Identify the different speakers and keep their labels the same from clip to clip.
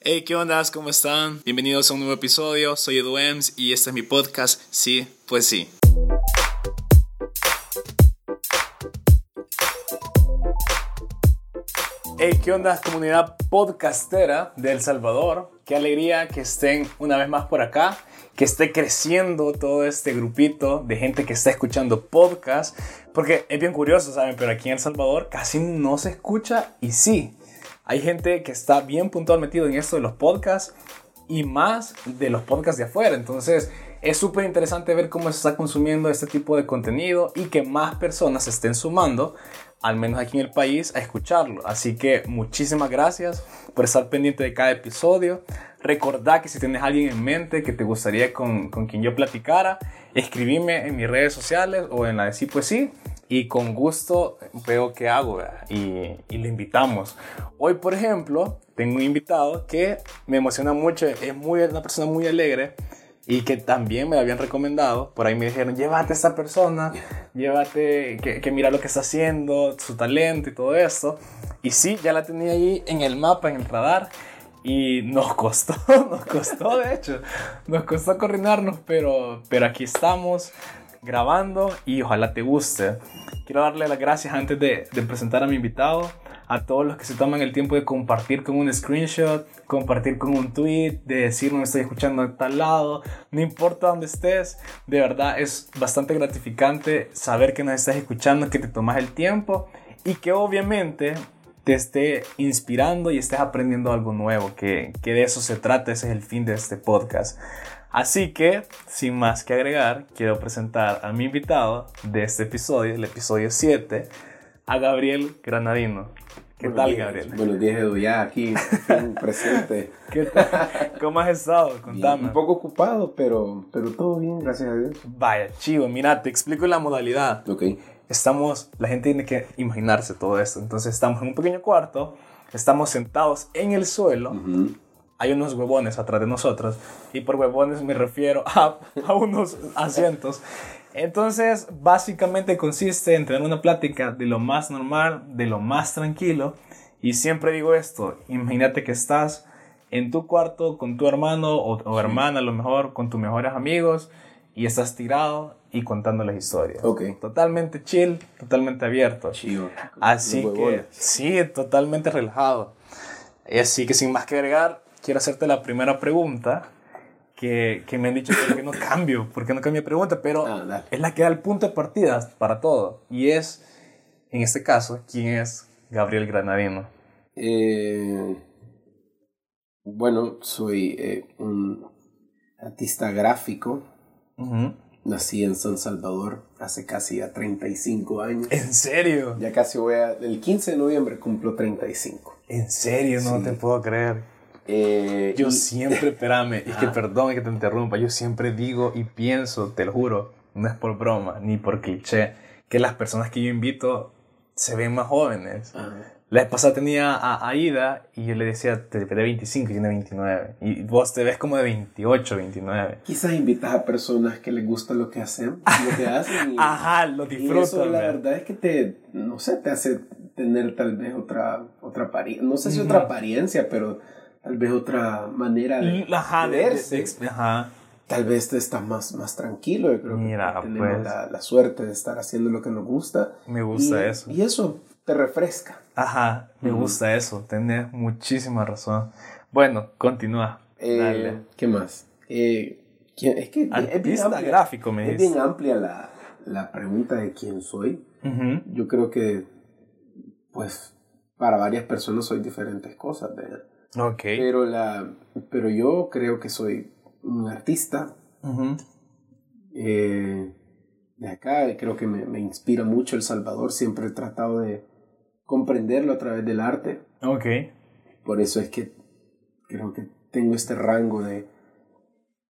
Speaker 1: Hey, ¿qué onda? ¿Cómo están? Bienvenidos a un nuevo episodio. Soy Edu Ems y este es mi podcast. Sí, pues sí. Hey, ¿qué onda, comunidad podcastera de El Salvador? Qué alegría que estén una vez más por acá, que esté creciendo todo este grupito de gente que está escuchando podcast, porque es bien curioso, ¿saben? Pero aquí en El Salvador casi no se escucha y sí, hay gente que está bien puntual metido en esto de los podcasts y más de los podcasts de afuera. Entonces, es súper interesante ver cómo se está consumiendo este tipo de contenido y que más personas se estén sumando, al menos aquí en el país, a escucharlo. Así que muchísimas gracias por estar pendiente de cada episodio. Recordá que si tienes alguien en mente que te gustaría con, con quien yo platicara, escribime en mis redes sociales o en la de Sí Pues Sí y con gusto veo qué hago y, y le invitamos. Hoy, por ejemplo, tengo un invitado que me emociona mucho, es muy, una persona muy alegre y que también me habían recomendado. Por ahí me dijeron, llévate a esta persona, llévate, que, que, mira lo que está haciendo, su talento y todo esto. Y sí, ya la tenía ahí en el mapa, en el radar. Y nos costó, nos costó de hecho, nos costó coordinarnos, pero, pero aquí estamos grabando y ojalá te guste. Quiero darle las gracias antes de, de presentar a mi invitado a todos los que se toman el tiempo de compartir con un screenshot, compartir con un tweet, de decir no estoy escuchando a tal lado, no importa dónde estés, de verdad es bastante gratificante saber que nos estás escuchando, que te tomas el tiempo y que obviamente te esté inspirando y estés aprendiendo algo nuevo, que, que de eso se trata, ese es el fin de este podcast. Así que, sin más que agregar, quiero presentar a mi invitado de este episodio, el episodio 7, a Gabriel Granadino. ¿Qué
Speaker 2: Buenos
Speaker 1: tal,
Speaker 2: días.
Speaker 1: Gabriel?
Speaker 2: Buenos días, Edu, ya aquí presente.
Speaker 1: ¿Qué tal? ¿Cómo has estado? Contame.
Speaker 2: Un poco ocupado, pero, pero todo bien, gracias a Dios.
Speaker 1: Vaya, chivo, mira, te explico la modalidad.
Speaker 2: Ok.
Speaker 1: Estamos, la gente tiene que imaginarse todo esto. Entonces, estamos en un pequeño cuarto, estamos sentados en el suelo.
Speaker 2: Ujú.
Speaker 1: Hay unos huevones atrás de nosotros. Y por huevones me refiero a, a unos asientos. Entonces, básicamente consiste en tener una plática de lo más normal, de lo más tranquilo. Y siempre digo esto, imagínate que estás en tu cuarto con tu hermano o, o hermana, a lo mejor con tus mejores amigos, y estás tirado y contando las historias.
Speaker 2: Ok.
Speaker 1: Totalmente chill, totalmente abierto.
Speaker 2: Chido.
Speaker 1: Así que, sí, totalmente relajado. Y Así que sin más que agregar, quiero hacerte la primera pregunta que, que me han dicho por qué no cambio, por qué no cambio de pregunta, pero
Speaker 2: Ah,
Speaker 1: es la que da el punto de partida para todo. Y es, en este caso, ¿quién es Gabriel Granadino?
Speaker 2: Eh, bueno, soy eh, un artista gráfico. Nací en San Salvador hace casi ya 35 años.
Speaker 1: ¿En serio?
Speaker 2: Ya casi voy a... El 15 de noviembre cumplo 35.
Speaker 1: ¿En serio? No
Speaker 2: Sí.
Speaker 1: te puedo creer.
Speaker 2: Eh,
Speaker 1: Yo
Speaker 2: y-
Speaker 1: siempre, espérame, es que
Speaker 2: Ajá.
Speaker 1: perdón que te interrumpa, yo siempre digo y pienso, te lo juro, no es por broma ni por cliché, que las personas que yo invito se ven más jóvenes.
Speaker 2: Ah,
Speaker 1: La vez pasada tenía a Aida y yo le decía, te de 25 y tiene 29. Y vos te ves como de 28, 29.
Speaker 2: Quizás invitas a personas que les gusta lo que hacen, lo que hacen. y-
Speaker 1: Ajá, lo
Speaker 2: Y eso la verdad es que te, no sé, te hace tener tal vez otra, otra apariencia, no sé si
Speaker 1: Ujú.
Speaker 2: otra apariencia, pero tal vez otra manera de,
Speaker 1: Ajá,
Speaker 2: de
Speaker 1: de- de-
Speaker 2: verse.
Speaker 1: de- ajá.
Speaker 2: Tal vez te estás más, más tranquilo, yo creo
Speaker 1: Mira,
Speaker 2: que tenemos
Speaker 1: pues.
Speaker 2: la, la suerte de estar haciendo lo que nos gusta.
Speaker 1: Me gusta
Speaker 2: y,
Speaker 1: eso.
Speaker 2: Y eso te refresca.
Speaker 1: Ajá, me gusta eso. Tenés muchísima razón. Bueno, continúa.
Speaker 2: Eh,
Speaker 1: Dale.
Speaker 2: ¿Qué más? Eh, ¿quién- es que es bien amplia-
Speaker 1: gráfico, me
Speaker 2: Es
Speaker 1: dices.
Speaker 2: bien amplia la, la pregunta de quién soy. Yo creo que, pues, para varias personas soy diferentes cosas, ¿verdad?
Speaker 1: Ok.
Speaker 2: Pero, la, pero yo creo que soy un artista
Speaker 1: Ujú.
Speaker 2: eh, de acá. Creo que me, me inspira mucho El Salvador. Siempre he tratado de comprenderlo a través del arte.
Speaker 1: Ok.
Speaker 2: Por eso es que creo que tengo este rango de,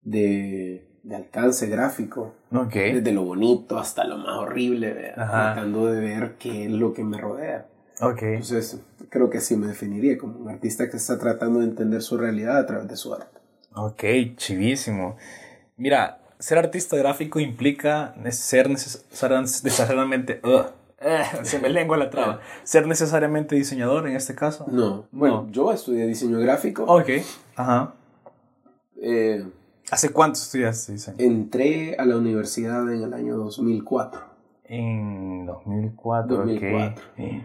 Speaker 2: de, de alcance gráfico.
Speaker 1: Ok.
Speaker 2: Desde lo bonito hasta lo más horrible, tratando de ver qué es lo que me rodea.
Speaker 1: Ok.
Speaker 2: Entonces, creo que así me definiría como un artista que está tratando de entender su realidad a través de su arte.
Speaker 1: Ok, chivísimo. Mira, ser artista gráfico implica ser necesariamente, Eh, se me lengua la traba. ¿Ser necesariamente diseñador en este caso?
Speaker 2: No. Bueno, yo estudié diseño gráfico.
Speaker 1: Ok. Ajá.
Speaker 2: Eh,
Speaker 1: ¿Hace cuánto estudiaste diseño?
Speaker 2: entré a la universidad en el año 2004.
Speaker 1: En 2004.
Speaker 2: 2004.
Speaker 1: ok.
Speaker 2: Sí,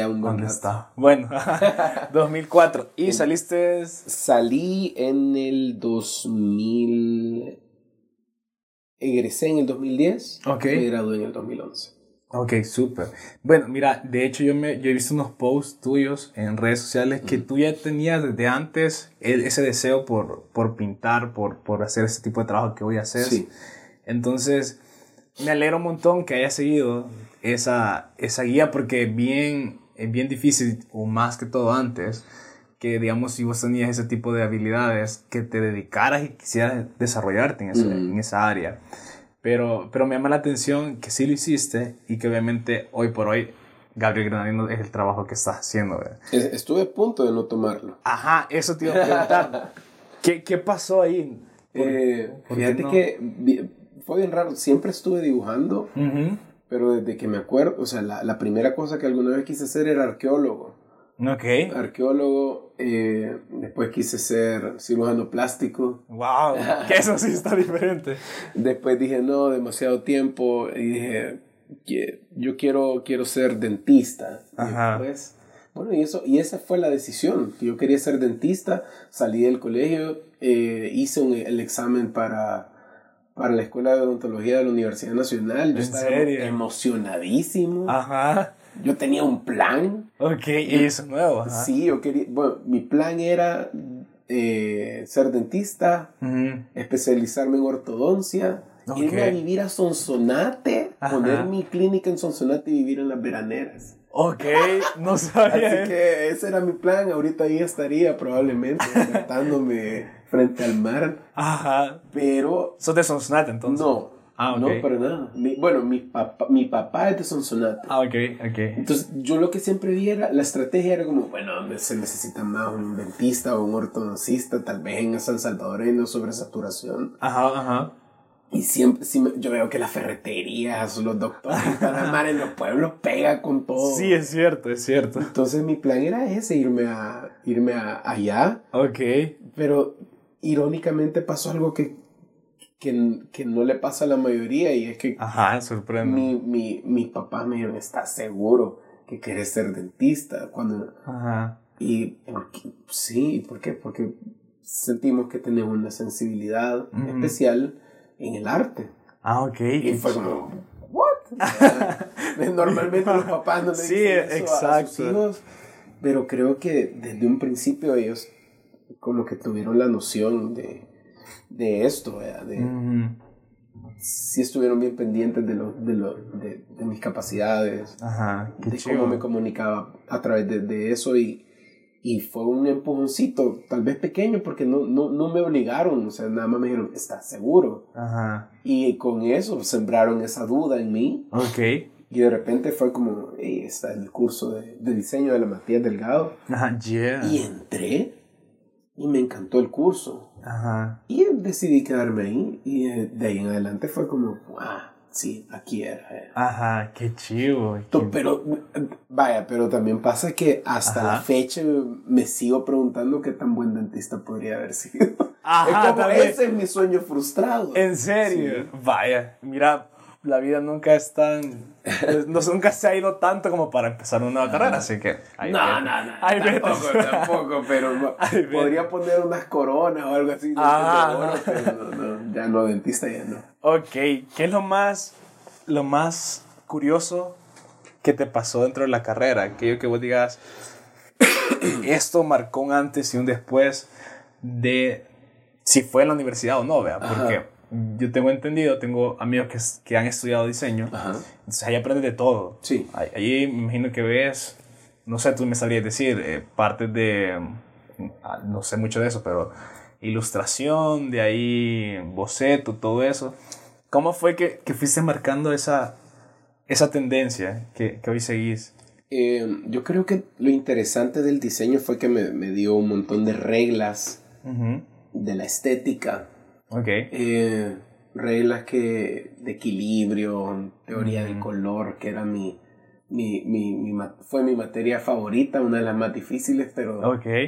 Speaker 2: a un buen
Speaker 1: ¿Dónde
Speaker 2: rato.
Speaker 1: está? Bueno, 2004. ¿Y saliste?
Speaker 2: Salí en el 2000. Egresé en el 2010.
Speaker 1: Ok.
Speaker 2: Me gradué en el 2011.
Speaker 1: Ok, súper. Bueno, mira, de hecho yo, me, yo he visto unos posts tuyos en redes sociales que tú ya tenías desde antes el- ese deseo por, por pintar, por, por hacer ese tipo de trabajo que hoy haces.
Speaker 2: Sí.
Speaker 1: Entonces, me alegro un montón que hayas seguido esa, esa guía porque bien, es bien difícil, o más que todo antes, que digamos si vos tenías ese tipo de habilidades, que te dedicaras y quisieras desarrollarte en, ese-
Speaker 2: Mm.
Speaker 1: en esa área. Pero, pero me llama la atención que sí lo hiciste y que obviamente hoy por hoy Gabriel Granadino es el trabajo que estás haciendo.
Speaker 2: Estuve a punto de no tomarlo.
Speaker 1: Ajá, eso te iba a preguntar. ¿Qué, ¿Qué pasó ahí? Por-
Speaker 2: Eh,
Speaker 1: por
Speaker 2: fíjate
Speaker 1: no?
Speaker 2: que fue bien raro. Siempre estuve dibujando,
Speaker 1: Ujú.
Speaker 2: Pero desde que me acuerdo, o sea, la, la primera cosa que alguna vez quise ser era arqueólogo.
Speaker 1: Ok.
Speaker 2: Arqueólogo, eh, después quise ser cirujano plástico.
Speaker 1: Wow, que eso sí está diferente.
Speaker 2: Después dije, no, demasiado tiempo. Y dije, "Que- yo quiero, quiero ser dentista. Y
Speaker 1: Ajá.
Speaker 2: después, bueno, y, eso, y esa fue la decisión. Yo quería ser dentista, salí del colegio, eh, hice un- el examen para, para la Escuela de Odontología de la Universidad Nacional. Yo
Speaker 1: ¿En
Speaker 2: estaba
Speaker 1: serio?
Speaker 2: emocionadísimo.
Speaker 1: Ajá.
Speaker 2: Yo tenía un plan.
Speaker 1: Ok, y eso es nuevo. Ajá.
Speaker 2: Sí, yo quería, bueno, mi plan era eh, ser dentista,
Speaker 1: Ujú.
Speaker 2: especializarme en ortodoncia,
Speaker 1: Ok.
Speaker 2: irme a vivir a Sonsonate,
Speaker 1: Ajá.
Speaker 2: poner mi clínica en Sonsonate y vivir en las veraneras.
Speaker 1: Ok, no
Speaker 2: Así
Speaker 1: sabía.
Speaker 2: que ese era mi plan, ahorita ahí estaría probablemente despertándome frente al mar,
Speaker 1: Ajá.
Speaker 2: pero
Speaker 1: Sos de Sonsonate entonces.
Speaker 2: no,
Speaker 1: Ah, ok.
Speaker 2: no para nada. Mi- bueno, mi papá, mi papá es de Sonsonate.
Speaker 1: Ah, ok, ok.
Speaker 2: Entonces, yo lo que siempre vi era, la estrategia era como, bueno, se necesita más un dentista o un ortodoncista, tal vez en San Salvador hay una sobresaturación.
Speaker 1: Ajá, ajá.
Speaker 2: Y siempre, me- yo veo que las ferreterías, los doctores, están mar en los pueblos, pega con todo.
Speaker 1: Sí, es cierto, es cierto.
Speaker 2: Entonces mi plan era ese, irme, a, irme a, allá,
Speaker 1: Ok.
Speaker 2: pero irónicamente pasó algo que, que, que no le pasa a la mayoría y es que
Speaker 1: Ajá, sorprende.
Speaker 2: mi, mi, mis papás me dijeron, ¿estás seguro que quieres ser dentista? Cuando,
Speaker 1: Ajá.
Speaker 2: y ¿por qué? sí, ¿por qué? Porque sentimos que tenemos una sensibilidad
Speaker 1: Ujú.
Speaker 2: especial en el arte.
Speaker 1: Ah, ok.
Speaker 2: Y fue como, ¿what? Normalmente los papás no le
Speaker 1: Sí,
Speaker 2: dicen eso a sus
Speaker 1: exacto.
Speaker 2: hijos, pero creo que desde un principio ellos como que tuvieron la noción de, de esto, ¿verdad? de, sí estuvieron bien pendientes de, lo, de, lo, de, de mis capacidades,
Speaker 1: Ajá,
Speaker 2: de
Speaker 1: chido.
Speaker 2: cómo me comunicaba a través de, de eso y, y fue un empujoncito, tal vez pequeño porque no, no, no me obligaron, o sea, nada más me dijeron, ¿estás seguro?
Speaker 1: Ajá.
Speaker 2: Y con eso sembraron esa duda en mí
Speaker 1: Ok.
Speaker 2: y de repente fue como, hey, está el curso de, de diseño de la Matías Delgado
Speaker 1: Ajá, yeah.
Speaker 2: y entré y me encantó el curso
Speaker 1: Ajá.
Speaker 2: y decidí quedarme ahí y de, de ahí en adelante fue como, ah, sí, aquí era. era".
Speaker 1: Ajá, qué chido.
Speaker 2: To- Pero, vaya, pero también pasa que hasta
Speaker 1: Ajá.
Speaker 2: la fecha me sigo preguntando qué tan buen dentista podría haber sido.
Speaker 1: Ajá,
Speaker 2: es como
Speaker 1: también.
Speaker 2: ese es mi sueño frustrado.
Speaker 1: ¿En serio? Vaya, mira, la vida nunca es tan... pues, no, nunca se ha ido tanto como para empezar una nueva carrera, así que... ahí
Speaker 2: No, no, no,
Speaker 1: Ahí vete.
Speaker 2: tampoco, tampoco, pero no- podría poner unas coronas o algo así.
Speaker 1: Ah.
Speaker 2: oro, pero no, no, ya no, dentista ya no.
Speaker 1: Ok, ¿qué es lo más, lo más curioso que te pasó dentro de la carrera? Aquello que vos digas, esto marcó un antes y un después de si fue en la universidad o no, vea, porque yo tengo entendido, tengo amigos que, que han estudiado diseño,
Speaker 2: Ajá.
Speaker 1: entonces ahí aprendes de todo.
Speaker 2: Sí.
Speaker 1: Ahí- me imagino que ves, no sé, tú me sabrías decir, eh, partes de, ah, no sé mucho de eso, pero ilustración, de ahí boceto, todo eso. ¿Cómo fue que, que fuiste marcando esa, esa tendencia que, que hoy seguís?
Speaker 2: Eh, yo creo que lo interesante del diseño fue que me, me dio un montón de reglas de la estética.
Speaker 1: Ok.
Speaker 2: Eh, reglas que de equilibrio, teoría del
Speaker 1: Mm.
Speaker 2: color, que era mi, mi, mi, mi, fue mi materia favorita, una de las más difíciles, pero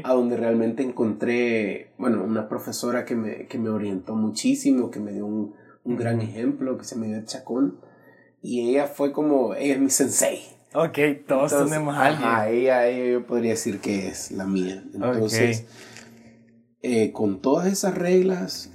Speaker 2: a donde realmente encontré, bueno, una profesora que me, que me orientó muchísimo, que me dio un, un gran ejemplo, que se me dio Chacón, y ella fue como, ella es mi sensei.
Speaker 1: Ok, todos tenemos a alguien.
Speaker 2: A ella, ella yo podría decir que es la mía. Entonces, eh, con todas esas reglas,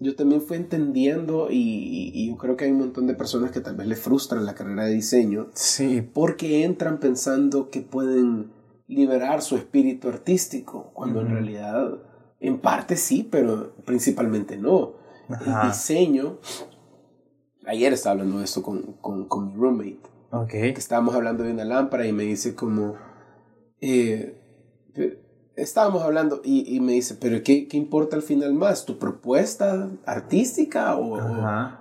Speaker 2: yo también fui entendiendo y, yo creo que hay un montón de personas que tal vez les frustran la carrera de diseño.
Speaker 1: Sí.
Speaker 2: Porque entran pensando que pueden liberar su espíritu artístico, cuando en realidad, en parte sí, pero principalmente no. El diseño, ayer estaba hablando de esto con, con, con mi roommate.
Speaker 1: Ok.
Speaker 2: Que estábamos hablando de una lámpara y me dice como... Eh, estábamos hablando y, y me dice, pero ¿qué, ¿qué, importa al final más? ¿Tu propuesta artística o,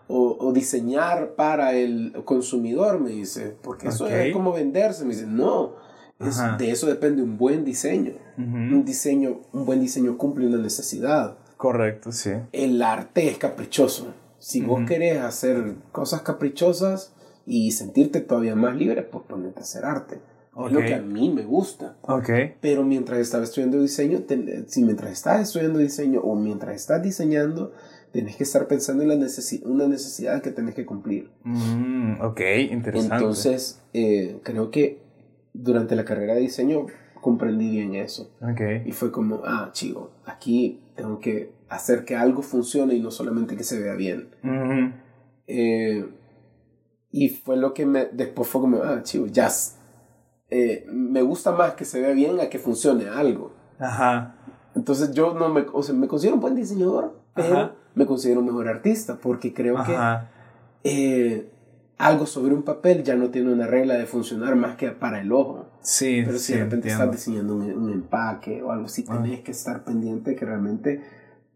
Speaker 2: o, o, diseñar para el consumidor? Me dice, porque eso es como venderse. Me dice, no, es, de eso depende un buen diseño. Un diseño, un buen diseño cumple una necesidad.
Speaker 1: Correcto, sí.
Speaker 2: El arte es caprichoso. Si vos querés hacer cosas caprichosas y sentirte todavía más libre, pues ponete a hacer arte. Es lo que a mí me gusta.
Speaker 1: Okay.
Speaker 2: Pero mientras estaba estudiando diseño, si mientras estás estudiando diseño o mientras estás diseñando, tenés que estar pensando en la una necesidad que tenés que cumplir.
Speaker 1: Mm, ok, interesante.
Speaker 2: Entonces, eh, creo que durante la carrera de diseño comprendí bien eso.
Speaker 1: Okay.
Speaker 2: Y fue como, ah, chico, aquí tengo que hacer que algo funcione y no solamente que se vea bien. eh, y fue lo que me, después fue como, ah, chico, ya eh, me gusta más que se vea bien a que funcione algo.
Speaker 1: Ajá.
Speaker 2: Entonces yo no me, o sea, me considero un buen diseñador, pero me considero un mejor artista porque creo que eh, algo sobre un papel ya no tiene una regla de funcionar más que para el ojo.
Speaker 1: Sí,
Speaker 2: pero si
Speaker 1: de
Speaker 2: repente estás diseñando un, un, empaque o algo así, tenés que estar pendiente que realmente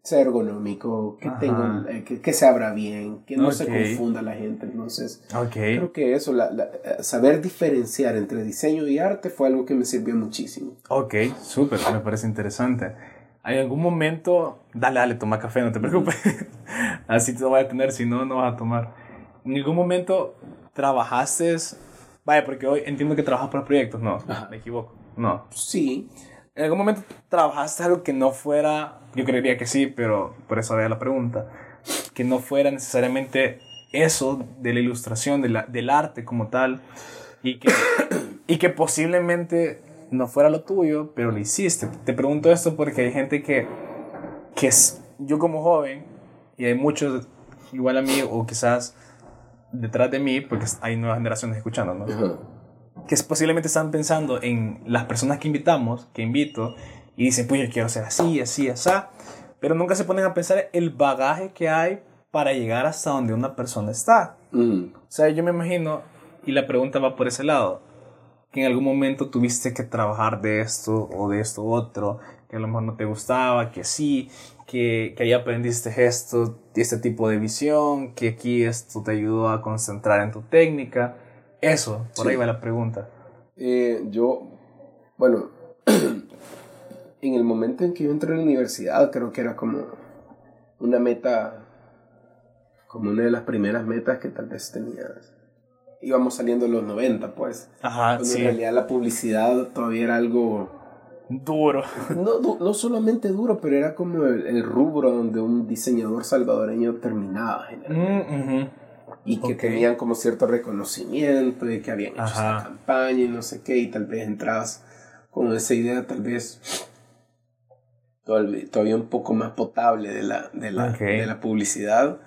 Speaker 2: sea ergonómico, que, tenga, eh, que, que, se abra bien, que no se confunda la gente. Entonces, creo que eso, la, eh, saber diferenciar entre diseño y arte fue algo que me sirvió muchísimo.
Speaker 1: Ok, súper, me parece interesante. ¿Hay algún momento, dale, dale, toma café, no te preocupes, así te lo voy a tener, si no, no vas a tomar. ¿En algún momento trabajaste, vaya, porque hoy entiendo que trabajas por proyectos, no, me equivoco, no.
Speaker 2: Sí.
Speaker 1: ¿En algún momento trabajaste algo que no fuera yo creería que sí, pero por eso había la pregunta. Que no fuera necesariamente eso de la ilustración, de la, del arte como tal, y que, y que posiblemente no fuera lo tuyo, pero lo hiciste. Te pregunto esto porque hay gente que, que es, yo como joven, y hay muchos igual a mí, o quizás detrás de mí, porque hay nuevas generaciones escuchando, ¿no? Que posiblemente están pensando en las personas que invitamos, que invito, y dicen, pues yo quiero ser así, así, así, pero nunca se ponen a pensar el bagaje que hay para llegar hasta donde una persona está.
Speaker 2: Mm.
Speaker 1: O sea, yo me imagino, y la pregunta va por ese lado, que en algún momento tuviste que trabajar de esto o de esto otro, que a lo mejor no te gustaba, que sí, que, que ahí aprendiste esto, este tipo de visión, que aquí esto te ayudó a concentrar en tu técnica. Eso, por ahí va la pregunta.
Speaker 2: Eh, yo, bueno, en el momento en que yo entré a la universidad, creo que era como una meta, como una de las primeras metas que tal vez tenías. Íbamos saliendo en los 90, pues.
Speaker 1: Ajá, sí.
Speaker 2: En realidad la publicidad todavía era algo...
Speaker 1: Duro.
Speaker 2: No, no solamente duro, pero era como el, rubro donde un diseñador salvadoreño terminaba
Speaker 1: mm,
Speaker 2: Y que tenían como cierto reconocimiento de que habían hecho esa campaña y no sé qué, y tal vez entrabas con esa idea tal vez todavía un poco más potable de la, de la, de la publicidad.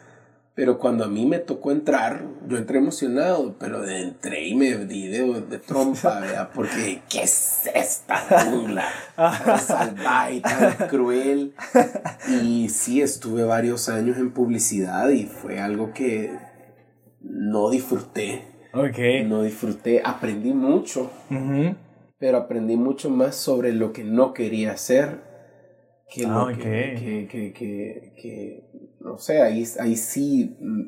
Speaker 2: Pero cuando a mí me tocó entrar, yo entré emocionado, pero entré y me di de, de trompa, ¿verdad? Porque, ¿qué es esta jungla? Tan salvaje, tan cruel. Y sí, estuve varios años en publicidad y fue algo que no disfruté.
Speaker 1: Okay.
Speaker 2: No disfruté, aprendí mucho, pero aprendí mucho más sobre lo que no quería hacer que,
Speaker 1: ah,
Speaker 2: que, que, que, no sé, ahí, ahí sí mm,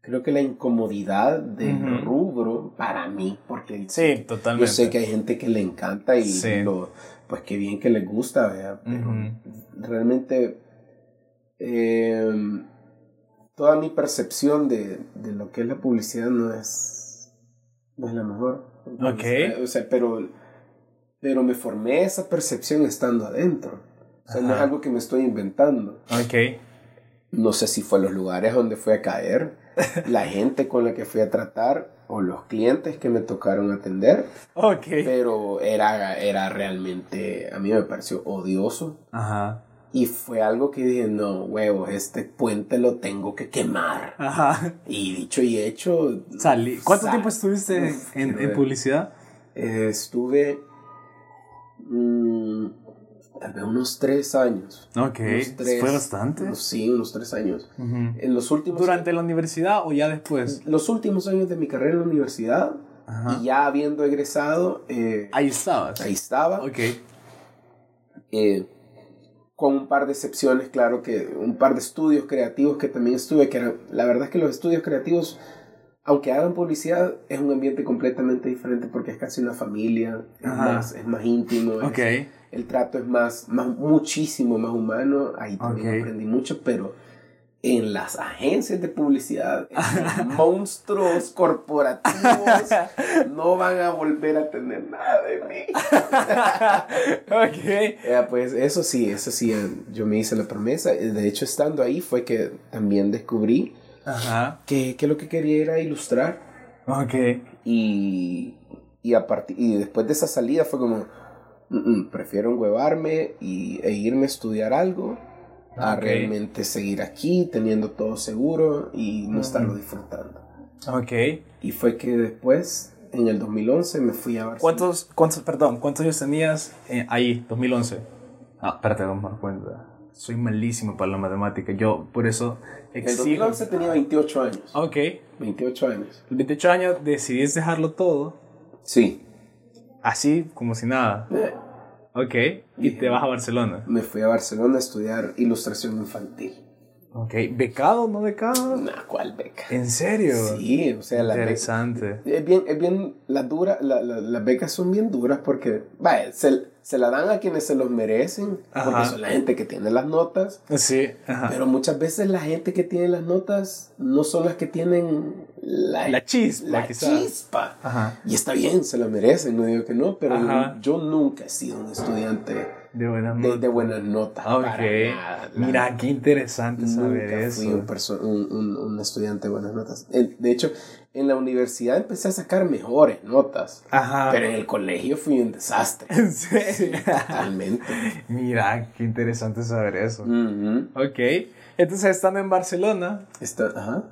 Speaker 2: creo que la incomodidad del rubro para mí, porque
Speaker 1: sí, totalmente.
Speaker 2: yo sé que hay gente que le encanta y lo, pues qué bien que le gusta, pero realmente em, toda mi percepción de, de, lo que es la publicidad no es, no es la mejor.
Speaker 1: Ok.
Speaker 2: O sea, pero, pero me formé esa percepción estando adentro. O sea, no es algo que me estoy inventando.
Speaker 1: Ok.
Speaker 2: No sé si fue los lugares donde fui a caer, la gente con la que fui a tratar o los clientes que me tocaron atender,
Speaker 1: Ok.
Speaker 2: pero era, era realmente, a mí me pareció odioso.
Speaker 1: Ajá.
Speaker 2: Y fue algo que dije, no, huevos, este puente lo tengo que quemar.
Speaker 1: Ajá.
Speaker 2: Y dicho y hecho,
Speaker 1: Salí. ¿Cuánto
Speaker 2: sal-
Speaker 1: tiempo estuviste
Speaker 2: Uf,
Speaker 1: en, en publicidad?
Speaker 2: eh, estuve mm, tal vez unos tres años.
Speaker 1: Ok.
Speaker 2: Tres-
Speaker 1: Fue bastante.
Speaker 2: unos- sí, unos tres años.
Speaker 1: Ujú.
Speaker 2: En los últimos,
Speaker 1: ¿Durante la universidad o ya después?
Speaker 2: los últimos años de mi carrera en la universidad,
Speaker 1: Ajá.
Speaker 2: y ya habiendo egresado, eh,
Speaker 1: Ahí estabas.
Speaker 2: ahí estaba.
Speaker 1: Ok.
Speaker 2: eh, con un par de excepciones, claro que un par de estudios creativos que también estuve, que eran, la verdad es que los estudios creativos, aunque hagan publicidad, es un ambiente completamente diferente porque es casi una familia, es, más, es más íntimo, es- el trato es más, más, muchísimo más humano, ahí también aprendí mucho, pero en las agencias de publicidad, monstruos corporativos no van a volver a tener nada de mí.
Speaker 1: ok.
Speaker 2: Eh, pues eso sí, eso sí, eh, yo me hice la promesa. Eh, De hecho, estando ahí fue que también descubrí
Speaker 1: Ajá.
Speaker 2: que, que lo que quería era ilustrar.
Speaker 1: Ok.
Speaker 2: Y, y, a y después de esa salida fue como, "Mm, mm, prefiero enhuevarme y, e irme a estudiar algo a
Speaker 1: Ok.
Speaker 2: realmente seguir aquí teniendo todo seguro y no estarlo disfrutando.
Speaker 1: Ok.
Speaker 2: Y fue que después, en el 2011, me fui a Barcelona.
Speaker 1: ¿Cuántos, cuántos, perdón, cuántos años tenías eh, ahí, 2011? Ah, espérate, vamos a dar cuenta. Soy malísimo para la matemática. Yo, por eso,
Speaker 2: En el
Speaker 1: exijo.
Speaker 2: 2011 tenía 28 años.
Speaker 1: Ok.
Speaker 2: 28 años.
Speaker 1: Los 28 años decidiste dejarlo todo,
Speaker 2: Sí.
Speaker 1: así como si nada.
Speaker 2: Eh,
Speaker 1: Ok. Y te vas a Barcelona.
Speaker 2: Me fui a Barcelona a estudiar ilustración infantil.
Speaker 1: Ok. ¿Becado o no becado?
Speaker 2: Nah, ¿cuál beca?
Speaker 1: ¿En serio?
Speaker 2: Sí, o sea, la beca.
Speaker 1: Interesante.
Speaker 2: Es bien, es bien, las dura, la- la- las becas son bien duras porque, vaya, se, se la dan a quienes se los merecen, porque son la gente que tiene las notas,
Speaker 1: Sí. Ajá.
Speaker 2: pero muchas veces la gente que tiene las notas no son las que tienen la,
Speaker 1: La chispa,
Speaker 2: la
Speaker 1: quizás.
Speaker 2: chispa.
Speaker 1: Ajá.
Speaker 2: Y está bien, se la merecen, no digo que no, pero yo nunca he sido un estudiante
Speaker 1: De buenas
Speaker 2: de,
Speaker 1: notas.
Speaker 2: de buenas notas.
Speaker 1: Ok.
Speaker 2: para nada.
Speaker 1: Mira, qué interesante saber
Speaker 2: Nunca
Speaker 1: eso.
Speaker 2: fui un, un, un- un estudiante de buenas notas. De hecho, en la universidad empecé a sacar mejores notas,
Speaker 1: Ajá.
Speaker 2: pero en el colegio fui un desastre.
Speaker 1: ¿En serio?
Speaker 2: Totalmente.
Speaker 1: Mira, qué interesante saber eso.
Speaker 2: Ujú.
Speaker 1: Ok. Entonces, estando en Barcelona,
Speaker 2: Está- ajá.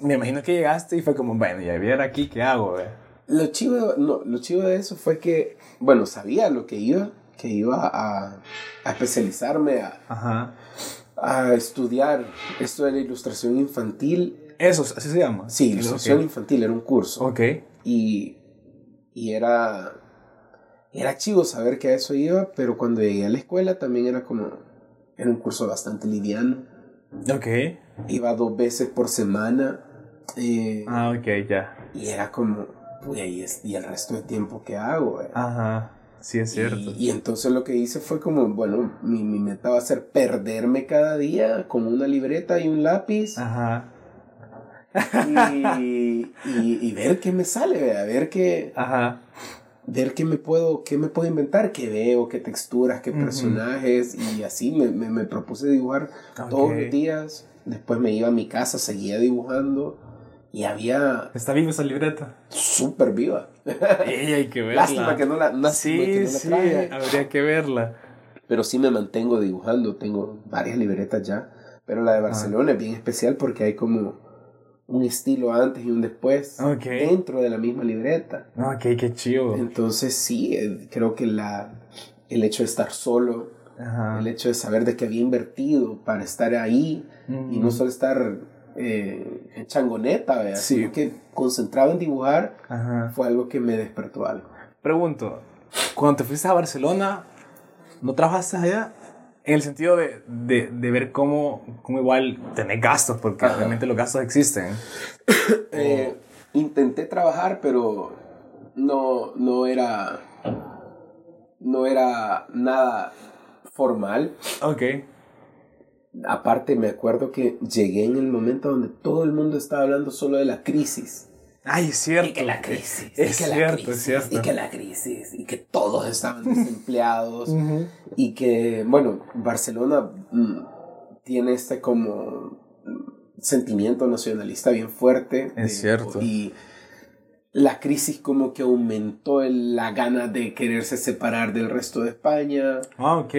Speaker 1: me imagino que llegaste y fue como, bueno, ya viera aquí, ¿qué hago? ve?"
Speaker 2: Lo chivo, no, lo chivo de eso fue que, bueno, sabía lo que iba, que iba a, a especializarme, a,
Speaker 1: Ajá.
Speaker 2: a estudiar esto de la ilustración infantil.
Speaker 1: Eso, así se llama.
Speaker 2: Sí, ilustración infantil era un curso.
Speaker 1: Ok.
Speaker 2: Y, y era, era chivo saber que a eso iba, pero cuando llegué a la escuela también era como, era un curso bastante liviano.
Speaker 1: Ok.
Speaker 2: Iba dos veces por semana eh,
Speaker 1: Ah, ok, ya.
Speaker 2: y era como, "Uy, ¿y, es- y el resto de tiempo que hago? eh?".
Speaker 1: Ajá. Sí, es cierto.
Speaker 2: Y, y entonces lo que hice fue como, bueno, mi, mi meta va a ser perderme cada día con una libreta y un lápiz
Speaker 1: Ajá.
Speaker 2: y, y- y ver qué me sale, a ver qué,
Speaker 1: Ajá.
Speaker 2: ver qué me puedo, qué me puedo inventar, qué veo, qué texturas, qué personajes, y así me, me, me propuse dibujar todos los días. Después me iba a mi casa, seguía dibujando y había
Speaker 1: ¿Está viva esa libreta?
Speaker 2: súper viva.
Speaker 1: Ey, hay que verla.
Speaker 2: Lástima que no la, lástima que
Speaker 1: Sí,
Speaker 2: no la
Speaker 1: sí,
Speaker 2: traje.
Speaker 1: habría que verla.
Speaker 2: Pero sí me mantengo dibujando, tengo varias libretas ya. Pero la de Barcelona es bien especial porque hay como un estilo antes y un después
Speaker 1: Ok.
Speaker 2: dentro de la misma libreta.
Speaker 1: No, ok, qué chido.
Speaker 2: Entonces sí, eh, creo que la, el hecho de estar solo,
Speaker 1: Ajá.
Speaker 2: el hecho de saber de que había invertido para estar ahí y no
Speaker 1: Mm.
Speaker 2: solo estar eh, en changoneta, ¿verdad?
Speaker 1: Sí.
Speaker 2: sino que concentrado en dibujar
Speaker 1: Ajá.
Speaker 2: fue algo que me despertó algo.
Speaker 1: Pregunto, cuando te fuiste a Barcelona, ¿no trabajaste allá? En el sentido de, de, de ver cómo, cómo igual tenés gastos, porque
Speaker 2: Ajá.
Speaker 1: realmente los gastos existen.
Speaker 2: Eh, intenté trabajar, pero no, no era no era nada formal.
Speaker 1: Ok.
Speaker 2: Aparte, me acuerdo que llegué en el momento donde todo el mundo estaba hablando solo de la crisis.
Speaker 1: Ay, es cierto.
Speaker 2: Y que la crisis.
Speaker 1: Es
Speaker 2: y que la
Speaker 1: cierto,
Speaker 2: crisis,
Speaker 1: es cierto.
Speaker 2: Y que la crisis. Y que todos estaban desempleados. Y que, bueno, Barcelona mm, tiene este como sentimiento nacionalista bien fuerte.
Speaker 1: Es cierto.
Speaker 2: Y la crisis como que aumentó el- la gana de quererse separar del resto de España.
Speaker 1: Ah, ok.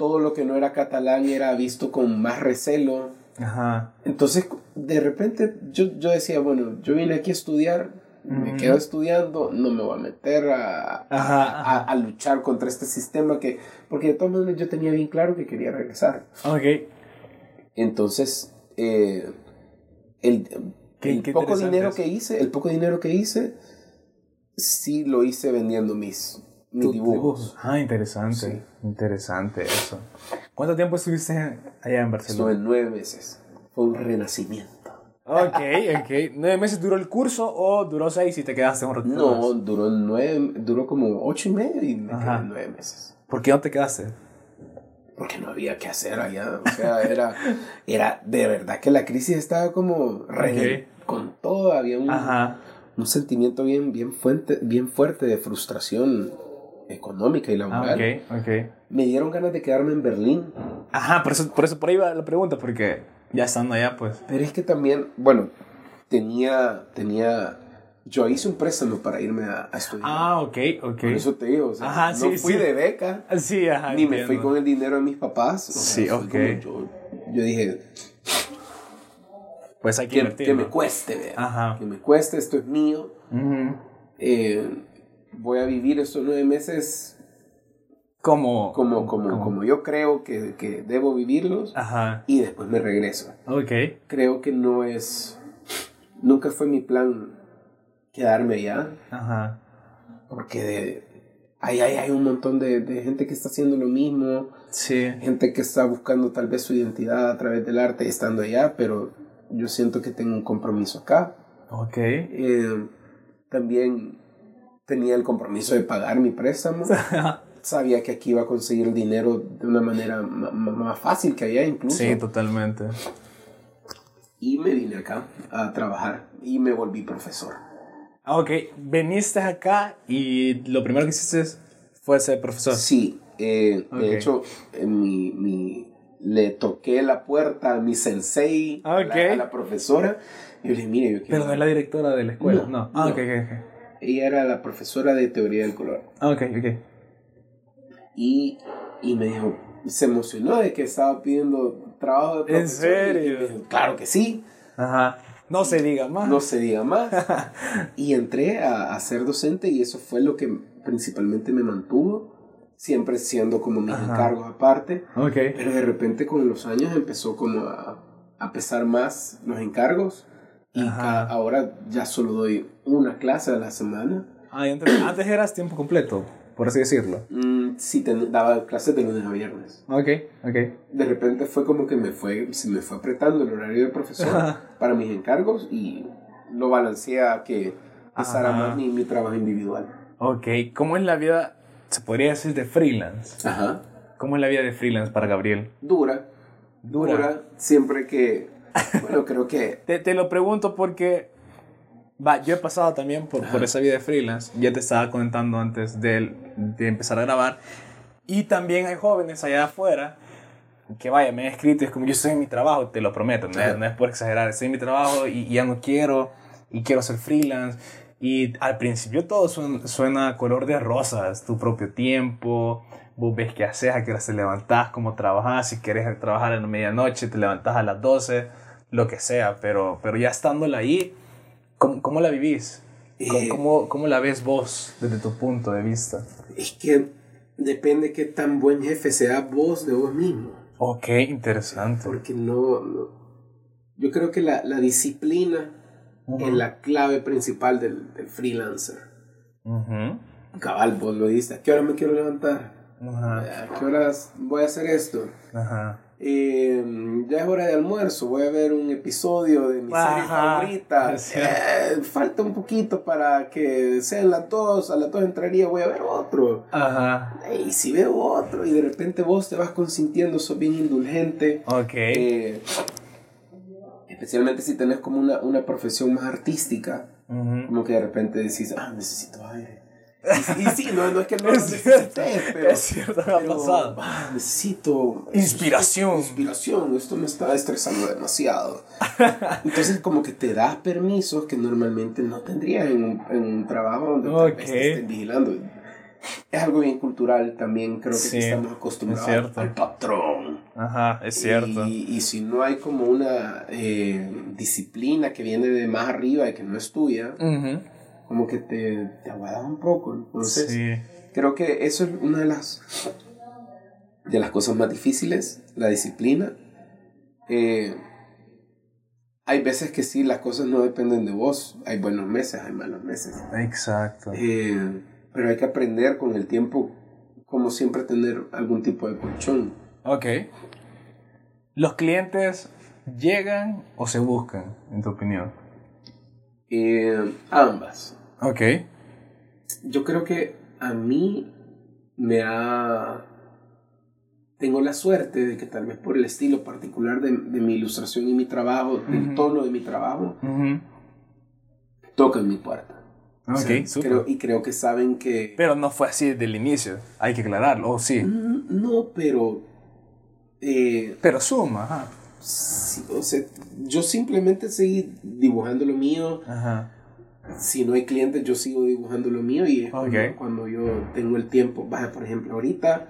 Speaker 2: Todo lo que no era catalán era visto con más recelo.
Speaker 1: Ajá.
Speaker 2: Entonces, de repente, yo, yo decía, bueno, yo vine aquí a estudiar, me quedo estudiando, no me voy a meter a,
Speaker 1: Ajá,
Speaker 2: a,
Speaker 1: ajá.
Speaker 2: a luchar contra este sistema que, porque de todas maneras yo tenía bien claro que quería regresar.
Speaker 1: Ok.
Speaker 2: Entonces, eh, el,
Speaker 1: Qué-
Speaker 2: el
Speaker 1: qué
Speaker 2: poco dinero
Speaker 1: eso.
Speaker 2: que hice, el poco dinero que hice, sí lo hice vendiendo mis, mis dibujos.
Speaker 1: Ah, interesante.
Speaker 2: Sí.
Speaker 1: Interesante eso. ¿Cuánto tiempo estuviste allá en Barcelona?
Speaker 2: Estuve nueve meses. Fue un renacimiento.
Speaker 1: Ok, ok. ¿Nueve meses duró el curso o duró seis y te quedaste un ratito
Speaker 2: No,
Speaker 1: más?
Speaker 2: duró nueve, duró como ocho y medio y me
Speaker 1: Ajá.
Speaker 2: quedé nueve meses.
Speaker 1: ¿Por qué no te quedaste?
Speaker 2: Porque no había que hacer allá. O sea, era, era de verdad que la crisis estaba como re- con todo. Había un,
Speaker 1: Ajá.
Speaker 2: un sentimiento bien, bien, fuerte, bien fuerte de frustración económica y
Speaker 1: Ah,
Speaker 2: laboral.
Speaker 1: ok, ok.
Speaker 2: Me dieron ganas de quedarme en Berlín.
Speaker 1: Ajá, por eso, por eso por ahí va la pregunta, porque ya estando allá, pues.
Speaker 2: Pero es que también, bueno, tenía, tenía, yo hice un préstamo para irme a, a estudiar.
Speaker 1: Ah, ok, ok.
Speaker 2: Por eso te digo, o sea,
Speaker 1: Ajá,
Speaker 2: no
Speaker 1: sí,
Speaker 2: fui
Speaker 1: sí.
Speaker 2: de beca.
Speaker 1: Sí, ajá.
Speaker 2: Ni me fui con el dinero de mis papás. o sea,
Speaker 1: Sí, ok.
Speaker 2: Yo, yo dije,
Speaker 1: Pues hay que
Speaker 2: que, que me cueste, vea.
Speaker 1: Ajá.
Speaker 2: Que me cueste, esto es mío.
Speaker 1: Ujú.
Speaker 2: eh, voy a vivir estos nueve meses
Speaker 1: Como.
Speaker 2: como, como, como yo creo que, que debo vivirlos
Speaker 1: Ajá.
Speaker 2: y después me regreso.
Speaker 1: Ok.
Speaker 2: Creo que no es, nunca fue mi plan quedarme allá,
Speaker 1: Ajá.
Speaker 2: porque de, hay, hay, hay un montón de, de gente que está haciendo lo mismo,
Speaker 1: Sí.
Speaker 2: gente que está buscando tal vez su identidad a través del arte estando allá, pero yo siento que tengo un compromiso acá.
Speaker 1: Ok.
Speaker 2: Eh, también tenía el compromiso de pagar mi préstamo. Sabía que aquí iba a conseguir el dinero de una manera ma- ma- más fácil que allá incluso.
Speaker 1: sí, totalmente.
Speaker 2: Y me vine acá a trabajar y me volví profesor.
Speaker 1: Ah, Ok, viniste acá y lo primero que hiciste fue ser profesor.
Speaker 2: Sí, eh,
Speaker 1: Ok.
Speaker 2: de hecho, en mi, mi- le toqué la puerta a mi sensei, a, la, a la profesora, y yo le dije, mire, yo quiero...
Speaker 1: Pero no es la directora de la escuela.
Speaker 2: No,
Speaker 1: No. Ah,
Speaker 2: no.
Speaker 1: ok, ok,
Speaker 2: Ella era la profesora de teoría del color.
Speaker 1: ok. Ah, ok, ok.
Speaker 2: Y, y me dijo, se emocionó de que estaba pidiendo trabajo de
Speaker 1: ¿En serio?
Speaker 2: y dijo, claro que sí,
Speaker 1: Ajá. No se diga más.
Speaker 2: no se diga más. y entré a, a ser docente y eso fue lo que principalmente me mantuvo, siempre siendo como mis
Speaker 1: Ajá.
Speaker 2: encargos aparte.
Speaker 1: Ok.
Speaker 2: Pero de repente con los años empezó como a, a pesar más los encargos. Y
Speaker 1: Ajá.
Speaker 2: ca- ahora ya solo doy una clase a la semana.
Speaker 1: Ah, y antes, antes eras tiempo completo, por así decirlo.
Speaker 2: Mm, sí, ten- daba clases de lunes a viernes.
Speaker 1: Ok, ok.
Speaker 2: de repente fue como que me fue, se me fue apretando el horario de profesor para mis encargos y lo balanceé a que pesara más mi, mi trabajo individual.
Speaker 1: Ok, ¿cómo es la vida, se podría decir, de freelance?
Speaker 2: Ajá.
Speaker 1: ¿Cómo es la vida de freelance para Gabriel?
Speaker 2: Dura,
Speaker 1: Dura.
Speaker 2: dura, siempre que, bueno, creo que,
Speaker 1: Te, te lo pregunto porque, va, yo he pasado también por, por esa vida de freelance, ya te estaba comentando antes de, de empezar a grabar, y también hay jóvenes allá afuera que, vaya, me han escrito es como, yo estoy en mi trabajo, te lo prometo, no, es, no es por exagerar, estoy en mi trabajo y, y ya no quiero, y quiero ser freelance, y al principio todo suena, suena color de rosas, tu propio tiempo, vos ves qué haces, a qué hora te levantás, cómo trabajas, si quieres trabajar en medianoche, te levantás a las 12, lo que sea, pero, pero ya estándola ahí, ¿cómo, cómo la vivís? ¿Cómo,
Speaker 2: Eh.
Speaker 1: cómo, cómo la ves vos desde tu punto de vista?
Speaker 2: es que depende qué tan buen jefe sea vos de vos mismo.
Speaker 1: Ok, interesante.
Speaker 2: Porque no, no- yo creo que la, la disciplina
Speaker 1: Ujú.
Speaker 2: es la clave principal del, del freelancer.
Speaker 1: Ujú.
Speaker 2: Cabal, vos lo dices, ¿a qué hora me quiero levantar?
Speaker 1: Ajá.
Speaker 2: ¿A qué horas voy a hacer esto?
Speaker 1: Ajá.
Speaker 2: Eh, ya es hora de almuerzo, voy a ver un episodio de mi serie
Speaker 1: Ajá,
Speaker 2: favorita.
Speaker 1: es cierto.
Speaker 2: Eh, falta un poquito para que sean las dos, a las dos entraría, voy a ver otro.
Speaker 1: Ajá.
Speaker 2: Y si veo otro y de repente vos te vas consintiendo, sos bien indulgente.
Speaker 1: Ok.
Speaker 2: Eh, especialmente si tenés como una, una profesión más artística. Como que de repente decís, ah, necesito aire. Y, sí, no, no es que no lo necesité, pero.
Speaker 1: Es cierto, ha pasado.
Speaker 2: Ah, necesito.
Speaker 1: Inspiración.
Speaker 2: Inspiración, esto me está estresando demasiado. Entonces, como que te das permisos que normalmente no tendrías en un, en un trabajo donde vez te estén vigilando. Es algo bien cultural también, creo que estamos acostumbrados al patrón.
Speaker 1: Ajá, es cierto.
Speaker 2: Y, y si no hay como una eh, disciplina que viene de más arriba y que no es tuya, como que te, te aguadas un poco. Entonces, creo que eso es una de las, de las cosas más difíciles, la disciplina. Eh, hay veces que sí, las cosas no dependen de vos. Hay buenos meses, hay malos meses.
Speaker 1: Exacto.
Speaker 2: Eh, pero hay que aprender con el tiempo, como siempre, tener algún tipo de colchón.
Speaker 1: Ok. ¿Los clientes llegan o se buscan, en tu opinión?
Speaker 2: Eh, ambas.
Speaker 1: Ok.
Speaker 2: Yo creo que a mí me ha... Tengo la suerte de que tal vez por el estilo particular de, de mi ilustración y mi trabajo, del tono de mi trabajo, tocan mi puerta.
Speaker 1: Ok,
Speaker 2: creo, y creo que saben que...
Speaker 1: Pero no fue así desde el inicio, hay que aclararlo, ¿o sí?
Speaker 2: No, pero... Eh,
Speaker 1: pero suma, ajá.
Speaker 2: o sea, yo simplemente seguí dibujando lo mío. Ajá si no hay clientes, yo sigo dibujando lo mío y es cuando, yo tengo el tiempo. Baja, por ejemplo, ahorita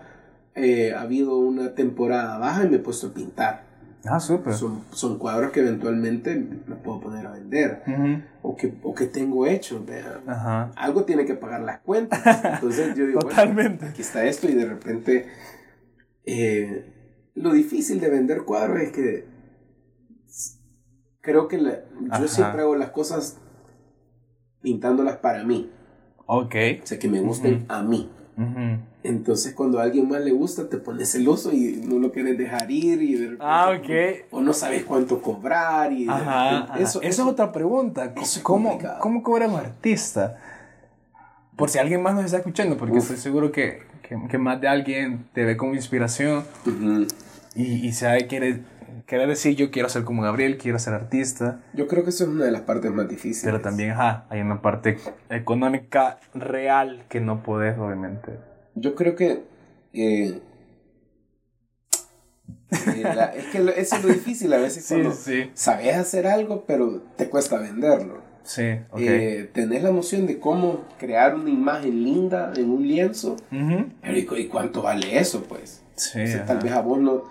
Speaker 2: eh, ha habido una temporada baja y me he puesto a pintar.
Speaker 1: Ah, súper.
Speaker 2: Son, son, cuadros que eventualmente me puedo poner a vender o, que, o que tengo hecho. Algo tiene que pagar las cuentas. Entonces yo digo,
Speaker 1: Totalmente.
Speaker 2: aquí está esto y de repente eh, lo difícil de vender cuadros es que creo que yo siempre hago las cosas pintándolas para mí.
Speaker 1: Ok.
Speaker 2: O sea, que me gusten a mí. Entonces, cuando a alguien más le gusta, te pones celoso y no lo quieres dejar ir y de repente,
Speaker 1: ah, ok.
Speaker 2: O no sabes cuánto cobrar y
Speaker 1: Eso, Esa es otra pregunta. ¿Cómo, ¿Cómo cobra un artista? Por si alguien más nos está escuchando, porque estoy seguro que, que, más de alguien te ve como inspiración y, y sabe que Quiere decir, yo quiero ser como Gabriel, quiero ser artista.
Speaker 2: Yo creo que eso es una de las partes más difíciles.
Speaker 1: Pero también, ajá, hay una parte económica real que no puedes, obviamente.
Speaker 2: Yo creo que... Eh, eh, es que eso es lo difícil a veces cuando sabes hacer algo, pero te cuesta venderlo.
Speaker 1: Sí, ok.
Speaker 2: Eh, tenés la noción de cómo crear una imagen linda en un lienzo, pero ¿y, cuánto vale eso, pues?
Speaker 1: Sí,
Speaker 2: tal vez a vos no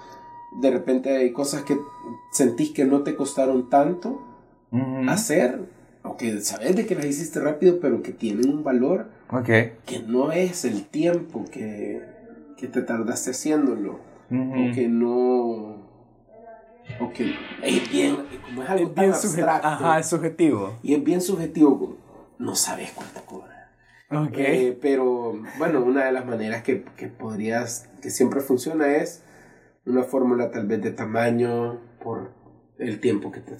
Speaker 2: de repente hay cosas que sentís que no te costaron tanto hacer, o que sabes de que las hiciste rápido, pero que tienen un valor que no es el tiempo que, que te tardaste haciéndolo, o que no... O que es bien, como es algo bien abstracto,
Speaker 1: Ajá, es subjetivo.
Speaker 2: Y es bien subjetivo, no sabes cuánto cobra.
Speaker 1: Okay.
Speaker 2: Eh, pero bueno, una de las maneras que, que podrías, que siempre funciona es una fórmula tal vez de tamaño por el tiempo que te,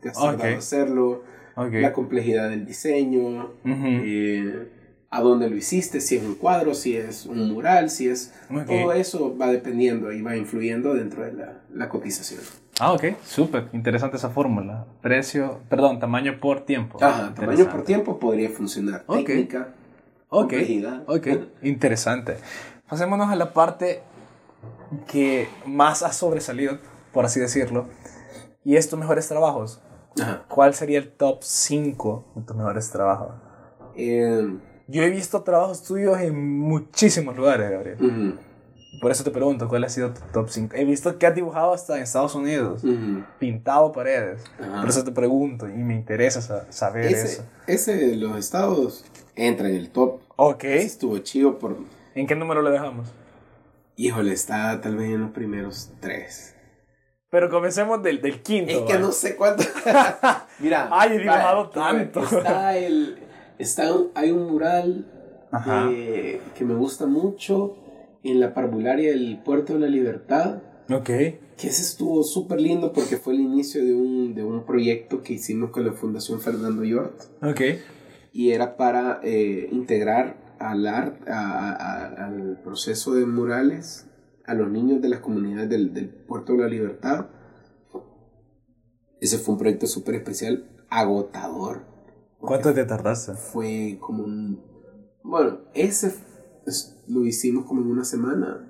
Speaker 2: te has okay. hacerlo, la complejidad del diseño, eh, a dónde lo hiciste, si es un cuadro, si es un mural, si es... Todo eso va dependiendo y va influyendo dentro de la, la cotización.
Speaker 1: Ah, ok, súper, interesante esa fórmula. Precio, perdón, tamaño por tiempo.
Speaker 2: Ajá, tamaño por tiempo podría funcionar. Técnica, complejidad.
Speaker 1: Ok, interesante. Pasémonos a la parte que más ha sobresalido, por así decirlo, y es tus mejores trabajos. ¿Cuál sería el top 5 de tus mejores trabajos?
Speaker 2: Eh,
Speaker 1: Yo he visto trabajos tuyos en muchísimos lugares, Gabriel. Por eso te pregunto, ¿cuál ha sido tu top 5? He visto que has dibujado hasta en Estados Unidos, pintado paredes. Por eso te pregunto y me interesa saber
Speaker 2: ese,
Speaker 1: eso.
Speaker 2: Ese de los estados entra en el top.
Speaker 1: Ok.
Speaker 2: estuvo chido por...
Speaker 1: ¿En qué número lo dejamos?
Speaker 2: Híjole, está tal vez en los primeros tres.
Speaker 1: Pero comencemos del, del quinto.
Speaker 2: Es que no sé cuánto. Mira.
Speaker 1: Ay, he dibujado tanto.
Speaker 2: Está el. Está, hay un mural que me gusta mucho en la parvularia del Puerto de la Libertad.
Speaker 1: Ok.
Speaker 2: Que ese estuvo súper lindo porque fue el inicio de un, de un proyecto que hicimos con la Fundación Fernando Yort.
Speaker 1: Ok.
Speaker 2: Y era para eh, integrar al, al proceso de murales a los niños de las comunidades del, del Puerto de la Libertad. Ese fue un proyecto súper especial, agotador.
Speaker 1: ¿Cuánto te tardaste?
Speaker 2: Fue como un... Bueno, ese lo hicimos como en una semana.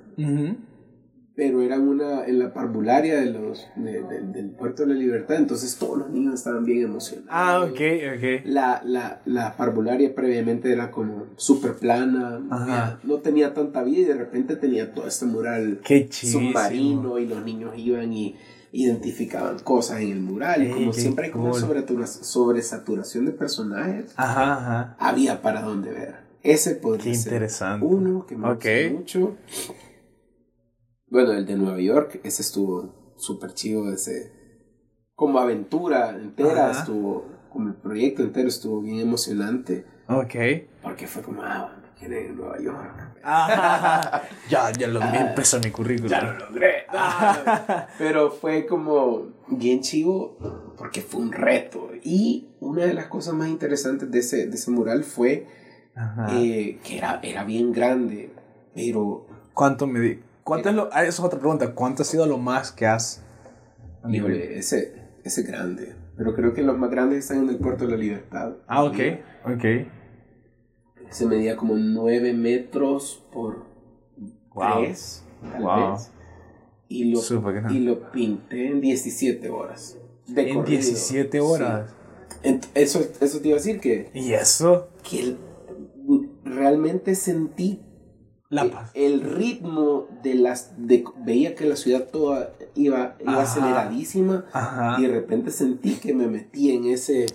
Speaker 2: Pero era una en la parvularia de los, del Puerto de la Libertad, entonces todos los niños estaban bien emocionados.
Speaker 1: Ah, ok, ok.
Speaker 2: La, la, la parvularia previamente era como súper plana, no tenía tanta vida y de repente tenía todo este mural submarino y los niños iban y identificaban cosas en el mural. y como siempre hay como sobre sobresaturación de personajes, había para dónde ver. Ese podría ser uno que me gustó mucho. Bueno, el de Nueva York, ese estuvo súper chido, ese como aventura entera, estuvo, como el proyecto entero estuvo bien emocionante.
Speaker 1: Ok.
Speaker 2: Porque fue como, ah, en Nueva York.
Speaker 1: ya, ya lo vi, empezó mi currículum.
Speaker 2: Ya lo logré. pero fue como bien chivo porque fue un reto. Y una de las cosas más interesantes de ese, de ese mural fue eh, que era, era bien grande, pero...
Speaker 1: ¿Cuánto me ¿Cuánto es lo, ah, es otra pregunta. ¿Cuánto ha sido lo más que has...
Speaker 2: Híjole, ese, ese grande. Pero creo que los más grandes están en el Puerto de la Libertad.
Speaker 1: Ah, ok, ok.
Speaker 2: Se medía como 9 metros por wow. 3, tal wow. vez. Y lo, y lo pinté en 17 horas.
Speaker 1: en 17 horas.
Speaker 2: Eso, eso te iba a decir que...
Speaker 1: ¿Y eso?
Speaker 2: Que realmente sentí el, ritmo de las. De, veía que la ciudad toda iba, iba aceleradísima y de repente sentí que me metí en ese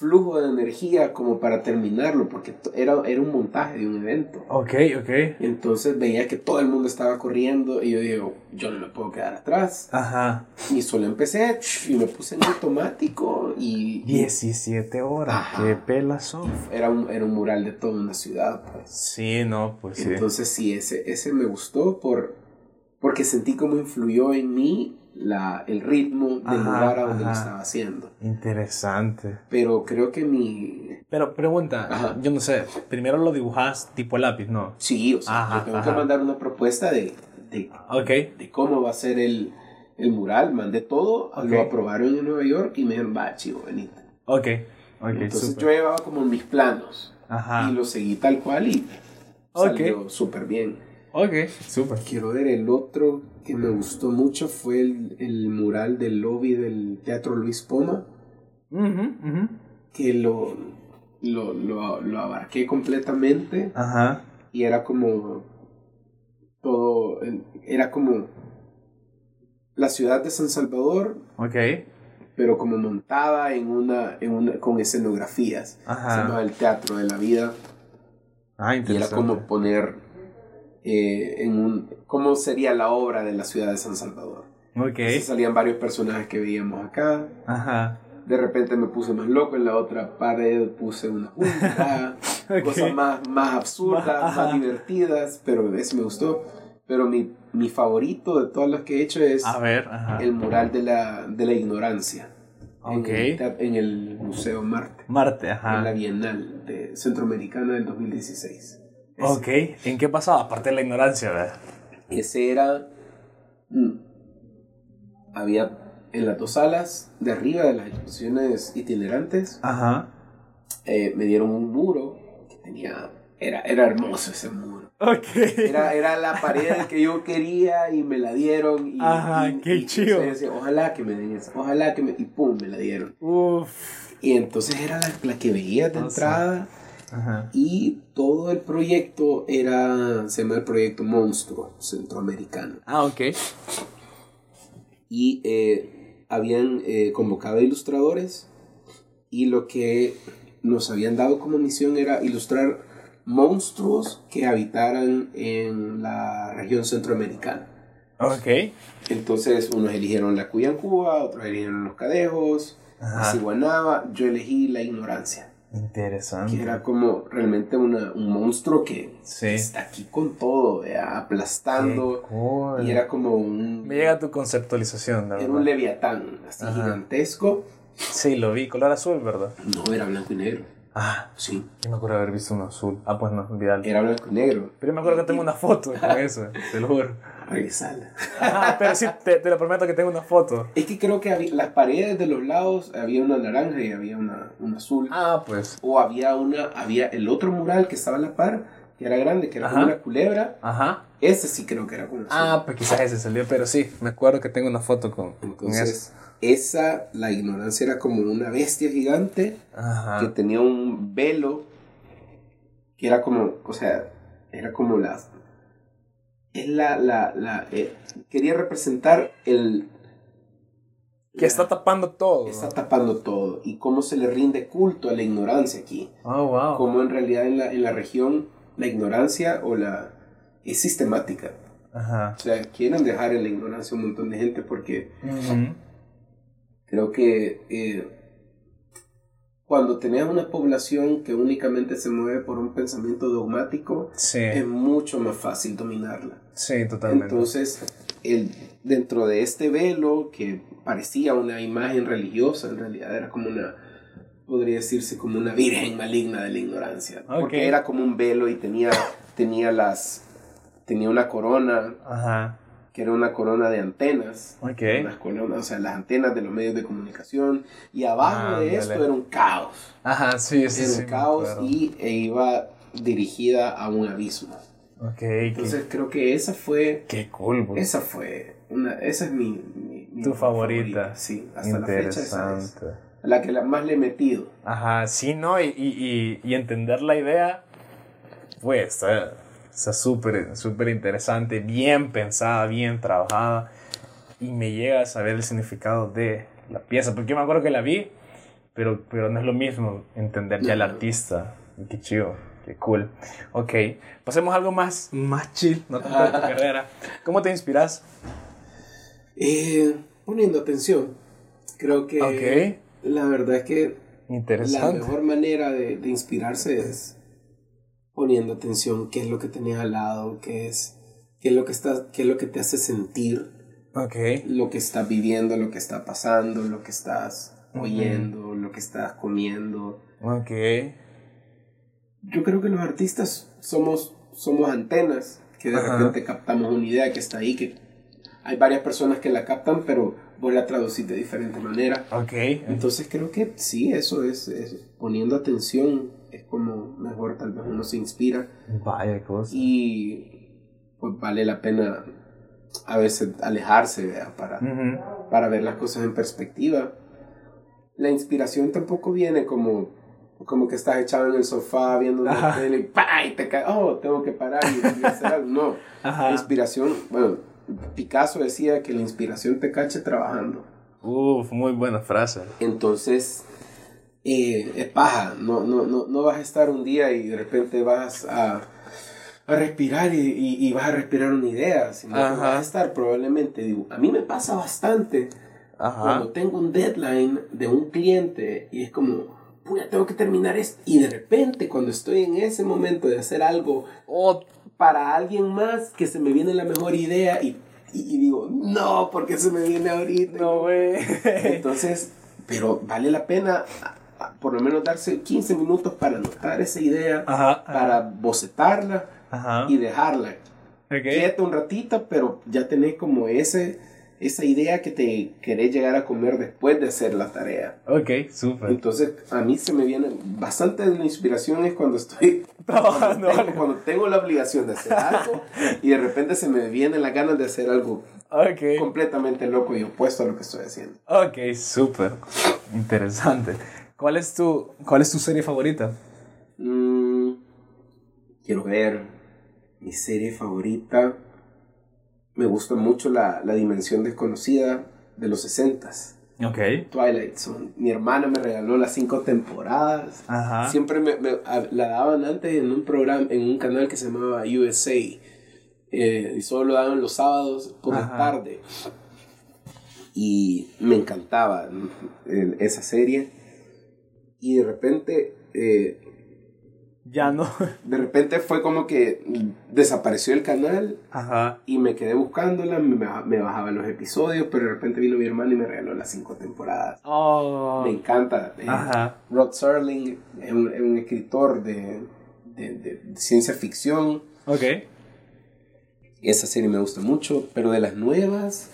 Speaker 2: flujo de energía como para terminarlo, porque era, era un montaje de un evento.
Speaker 1: Ok, ok.
Speaker 2: Entonces veía que todo el mundo estaba corriendo y yo digo, yo no me puedo quedar atrás.
Speaker 1: Ajá.
Speaker 2: Y solo empecé y me puse en automático y...
Speaker 1: 17 horas, qué pelazón.
Speaker 2: Era un, era un mural de toda una ciudad, pues.
Speaker 1: Sí, no, pues
Speaker 2: Entonces sí, ese, ese me gustó por, porque sentí cómo influyó en mí la, el ritmo del lugar a donde lo estaba haciendo.
Speaker 1: Interesante.
Speaker 2: Pero creo que mi...
Speaker 1: Pero pregunta, yo no sé, primero lo dibujas tipo lápiz, ¿no?
Speaker 2: Sí, o sea, yo tengo que mandar una propuesta de, de, de cómo va a ser el, el mural. Mandé todo, lo aprobaron en Nueva York y me dijeron, va, chivo, venite.
Speaker 1: Ok, ok.
Speaker 2: Entonces yo llevaba como mis planos y lo seguí tal cual y salió súper bien.
Speaker 1: Ok, súper.
Speaker 2: Quiero ver el otro que me gustó mucho fue el, el mural del lobby del Teatro Luis Poma. Que lo, lo, lo, lo, abarqué completamente.
Speaker 1: Ajá.
Speaker 2: Y era como todo, era como la ciudad de San Salvador.
Speaker 1: Ok.
Speaker 2: Pero como montada en una, en una con escenografías. Ajá. Se llama el Teatro de la Vida.
Speaker 1: Ah, interesante.
Speaker 2: Y era como poner eh, en un, cómo sería la obra de la ciudad de San Salvador.
Speaker 1: Okay.
Speaker 2: salían varios personajes que veíamos acá.
Speaker 1: Ajá.
Speaker 2: De repente me puse más loco, en la otra pared puse una junta, cosas más, más absurdas, más divertidas, pero ese me gustó. Pero mi, mi favorito de todas las que he hecho es
Speaker 1: A ver,
Speaker 2: el mural de la, de la ignorancia.
Speaker 1: Okay.
Speaker 2: En, el, en, el, Museo Marte.
Speaker 1: Marte, ajá.
Speaker 2: En la Bienal de Centroamericana del 2016.
Speaker 1: Ok, ¿en qué pasaba? Aparte de la ignorancia, ¿verdad?
Speaker 2: Ese era... Mm, había en las dos salas de arriba de las exposiciones itinerantes.
Speaker 1: Ajá.
Speaker 2: Eh, me dieron un muro que tenía... Era, era hermoso ese muro.
Speaker 1: Ok.
Speaker 2: Era, era la pared que yo quería y me la dieron. Y,
Speaker 1: Ajá, qué chido.
Speaker 2: ojalá que me den eso, ojalá que me... Y pum, me la dieron.
Speaker 1: Uf.
Speaker 2: Y entonces era la, la que veía de entrada. Y todo el proyecto era, se llama el proyecto Monstruo Centroamericano.
Speaker 1: Ah, ok.
Speaker 2: Y eh, habían eh, convocado ilustradores y lo que nos habían dado como misión era ilustrar monstruos que habitaran en la región centroamericana.
Speaker 1: Ok.
Speaker 2: Entonces, unos eligieron la Cuyancuba, otros eligieron los Cadejos, la Ciguanaba, yo elegí la ignorancia.
Speaker 1: Interesante.
Speaker 2: Que era como realmente una, un monstruo que está aquí con todo, aplastando. Y era como un.
Speaker 1: Me llega tu conceptualización,
Speaker 2: ¿verdad? Era un leviatán, así gigantesco.
Speaker 1: Sí, lo vi, color azul, ¿verdad?
Speaker 2: No, era blanco y negro.
Speaker 1: Ah,
Speaker 2: Sí.
Speaker 1: yo me acuerdo haber visto uno azul. Ah, pues no, olvidar.
Speaker 2: Era blanco y negro.
Speaker 1: Pero yo me acuerdo que tengo una foto con eso, te lo juro.
Speaker 2: Revisarla.
Speaker 1: Ah, pero sí, te, te lo prometo que tengo una foto.
Speaker 2: Es que creo que había, las paredes de los lados había una naranja y había una, una azul.
Speaker 1: Ah, pues.
Speaker 2: O había una, había el otro mural que estaba a la par, que era grande, que era como una culebra.
Speaker 1: Ajá.
Speaker 2: Ese sí creo que era con azul.
Speaker 1: Ah, pues quizás ese salió, pero sí, me acuerdo que tengo una foto con.
Speaker 2: Entonces, esa, la ignorancia era como una bestia gigante que tenía un velo que era como, o sea, era como la... Es la, la, la, eh, quería representar el...
Speaker 1: Que está tapando todo.
Speaker 2: está tapando todo y cómo se le rinde culto a la ignorancia aquí.
Speaker 1: Oh, wow.
Speaker 2: Cómo en realidad en la, en la región la ignorancia o la... es sistemática.
Speaker 1: Ajá.
Speaker 2: O sea, quieren dejar en la ignorancia un montón de gente porque. Creo que eh, cuando tenés una población que únicamente se mueve por un pensamiento dogmático,
Speaker 1: Sí,
Speaker 2: es mucho más fácil dominarla.
Speaker 1: sí, totalmente.
Speaker 2: Entonces, el, dentro de este velo que parecía una imagen religiosa, en realidad era como una, podría decirse como una virgen maligna de la ignorancia. Porque era como un velo y tenía, tenía las, tenía una corona,
Speaker 1: Ajá.
Speaker 2: que era una corona de antenas.
Speaker 1: Ok.
Speaker 2: Unas coronas, o sea, las antenas de los medios de comunicación. Y abajo de
Speaker 1: Ándale.
Speaker 2: esto era un caos.
Speaker 1: Ajá, sí, sí,
Speaker 2: Era
Speaker 1: sí.
Speaker 2: un caos y e iba dirigida a un abismo.
Speaker 1: Ok, qué,
Speaker 2: Entonces creo que esa fue,
Speaker 1: qué cool, bro.
Speaker 2: esa fue, una, esa es mi, mi- mi
Speaker 1: Tu favorita.
Speaker 2: Sí, hasta la fecha esa es
Speaker 1: Interesante.
Speaker 2: la que la más le he metido.
Speaker 1: Ajá, sí, ¿no? Y, y, y, y entender la idea, pues, está está súper, súper interesante, bien pensada, bien trabajada. Y me llega a saber el significado de la pieza. Porque yo me acuerdo que la vi, pero, pero no es lo mismo entender ya al artista. Qué chido, qué cool. Ok, pasemos a algo más, más chill, no tanto de tu carrera. ¿Cómo te inspiras?
Speaker 2: Eh, poniendo atención, creo que la verdad es que la
Speaker 1: interesante.
Speaker 2: mejor manera de, de inspirarse es poniendo atención qué es lo que tenés al lado, qué es, qué es lo que está, qué es lo que te hace sentir,
Speaker 1: Ok,
Speaker 2: lo que estás viviendo, lo que está pasando, lo que estás oyendo, lo que estás comiendo.
Speaker 1: ok.
Speaker 2: Yo creo que los artistas somos, somos antenas que de
Speaker 1: Ajá.
Speaker 2: repente captamos una idea que está ahí, que hay varias personas que la captan, pero vos la traducís de diferente manera.
Speaker 1: Ok,
Speaker 2: Entonces creo que sí, eso es, es poniendo atención, es como mejor tal vez uno se inspira
Speaker 1: vaya cosa.
Speaker 2: y pues vale la pena a veces alejarse para,
Speaker 1: Ujú.
Speaker 2: para ver las cosas en perspectiva. La inspiración tampoco viene como, como que estás echado en el sofá viendo una
Speaker 1: Ajá.
Speaker 2: tele y, ¡pa! y te caes, oh, tengo que parar y, y hacer algo. No, la
Speaker 1: Ajá.
Speaker 2: inspiración, bueno, Picasso decía que la inspiración te cache trabajando.
Speaker 1: Uf, muy buena frase.
Speaker 2: Entonces, eh, es paja. No, no, no, no vas a estar un día y de repente vas a, a respirar y, y- y vas a respirar una idea. Sino que vas a estar probablemente, digo, a mí me pasa bastante
Speaker 1: Ajá.
Speaker 2: cuando tengo un deadline de un cliente y es como, puya, tengo que terminar esto. Y de repente, cuando estoy en ese momento de hacer algo
Speaker 1: Oh,
Speaker 2: para alguien más, que se me viene la mejor idea y, y- digo, no, porque se me viene ahorita.
Speaker 1: no, güey.
Speaker 2: Entonces, pero vale la pena por lo menos darse 15 minutos para anotar esa idea,
Speaker 1: Ajá.
Speaker 2: para bocetarla
Speaker 1: Ajá.
Speaker 2: y dejarla.
Speaker 1: Ok.
Speaker 2: Quédate un ratito, pero ya tenés como ese, esa idea que te querés llegar a comer después de hacer la tarea.
Speaker 1: Ok, súper.
Speaker 2: Entonces, a mí se me viene bastante de la inspiración es cuando estoy
Speaker 1: Trabajando
Speaker 2: tengo,
Speaker 1: algo.
Speaker 2: cuando tengo la obligación de hacer algo y de repente se me vienen las ganas de hacer algo
Speaker 1: Ok.
Speaker 2: completamente loco y opuesto a lo que estoy haciendo.
Speaker 1: Ok, súper. Interesante. ¿Cuál es tu, cuál es tu serie favorita?
Speaker 2: Mm, quiero ver mi serie favorita. Me gusta mucho la, la dimensión desconocida de los 60s.
Speaker 1: Ok.
Speaker 2: Twilight Zone. Mi hermana me regaló las cinco temporadas.
Speaker 1: Ajá.
Speaker 2: Siempre me, me- a- la daban antes en un programa, en un canal que se llamaba USA. eh, y solo lo daban los sábados por la tarde. Y me encantaba eh, esa serie. Y de repente, eh,
Speaker 1: Ya no.
Speaker 2: De repente fue como que desapareció el canal
Speaker 1: Ajá.
Speaker 2: y me quedé buscándola, me, baja- me bajaba los episodios, pero de repente vino mi hermano y me regaló las cinco temporadas.
Speaker 1: Oh.
Speaker 2: Me encanta. eh,
Speaker 1: Ajá.
Speaker 2: Rod Serling es un, es un escritor de, de- de ciencia ficción.
Speaker 1: Ok.
Speaker 2: Esa serie me gusta mucho, pero de las nuevas,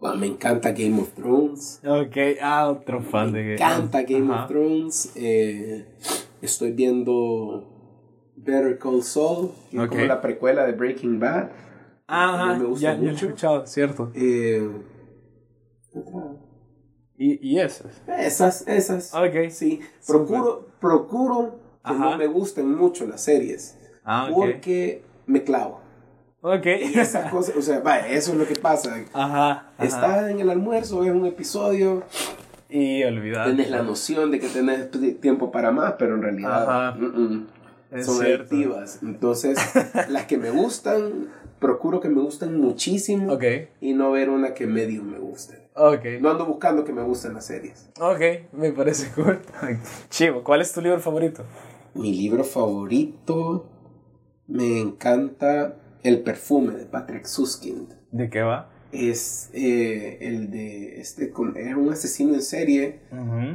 Speaker 2: bueno, me encanta Game of Thrones.
Speaker 1: Ok. Ah, otro fan de
Speaker 2: Me encanta Game
Speaker 1: Ajá.
Speaker 2: of Thrones. eh, estoy viendo Better Call Saul, que es
Speaker 1: Ok.
Speaker 2: como la precuela de Breaking Bad.
Speaker 1: Ajá.
Speaker 2: me gusta
Speaker 1: ya, ya lo he escuchado, cierto.
Speaker 2: Eh,
Speaker 1: Y, y eso.
Speaker 2: Esas, esas.
Speaker 1: Ok.
Speaker 2: Sí, procuro, procuro que
Speaker 1: Ajá.
Speaker 2: no me gusten mucho las series.
Speaker 1: Ah.
Speaker 2: Porque me clavo.
Speaker 1: Ok.
Speaker 2: Y esas cosas, o sea, vaya, eso es lo que pasa.
Speaker 1: Ajá. ajá.
Speaker 2: Estás en el almuerzo, ves un episodio,
Speaker 1: Y olvidar.
Speaker 2: Tienes la noción de que tenés tiempo para más, pero en realidad
Speaker 1: Ajá.
Speaker 2: mm, mm,
Speaker 1: Es
Speaker 2: son
Speaker 1: cierto.
Speaker 2: adictivas. Entonces, las que me gustan, procuro que me gusten muchísimo
Speaker 1: Ok.
Speaker 2: y no ver una que medio me guste.
Speaker 1: Ok.
Speaker 2: No ando buscando que me gusten las series.
Speaker 1: Ok, me parece cool. Chivo, ¿cuál es tu libro favorito?
Speaker 2: Mi libro favorito me encanta El perfume de Patrick Suskind.
Speaker 1: ¿De qué va?
Speaker 2: Es eh, el de este era un asesino en serie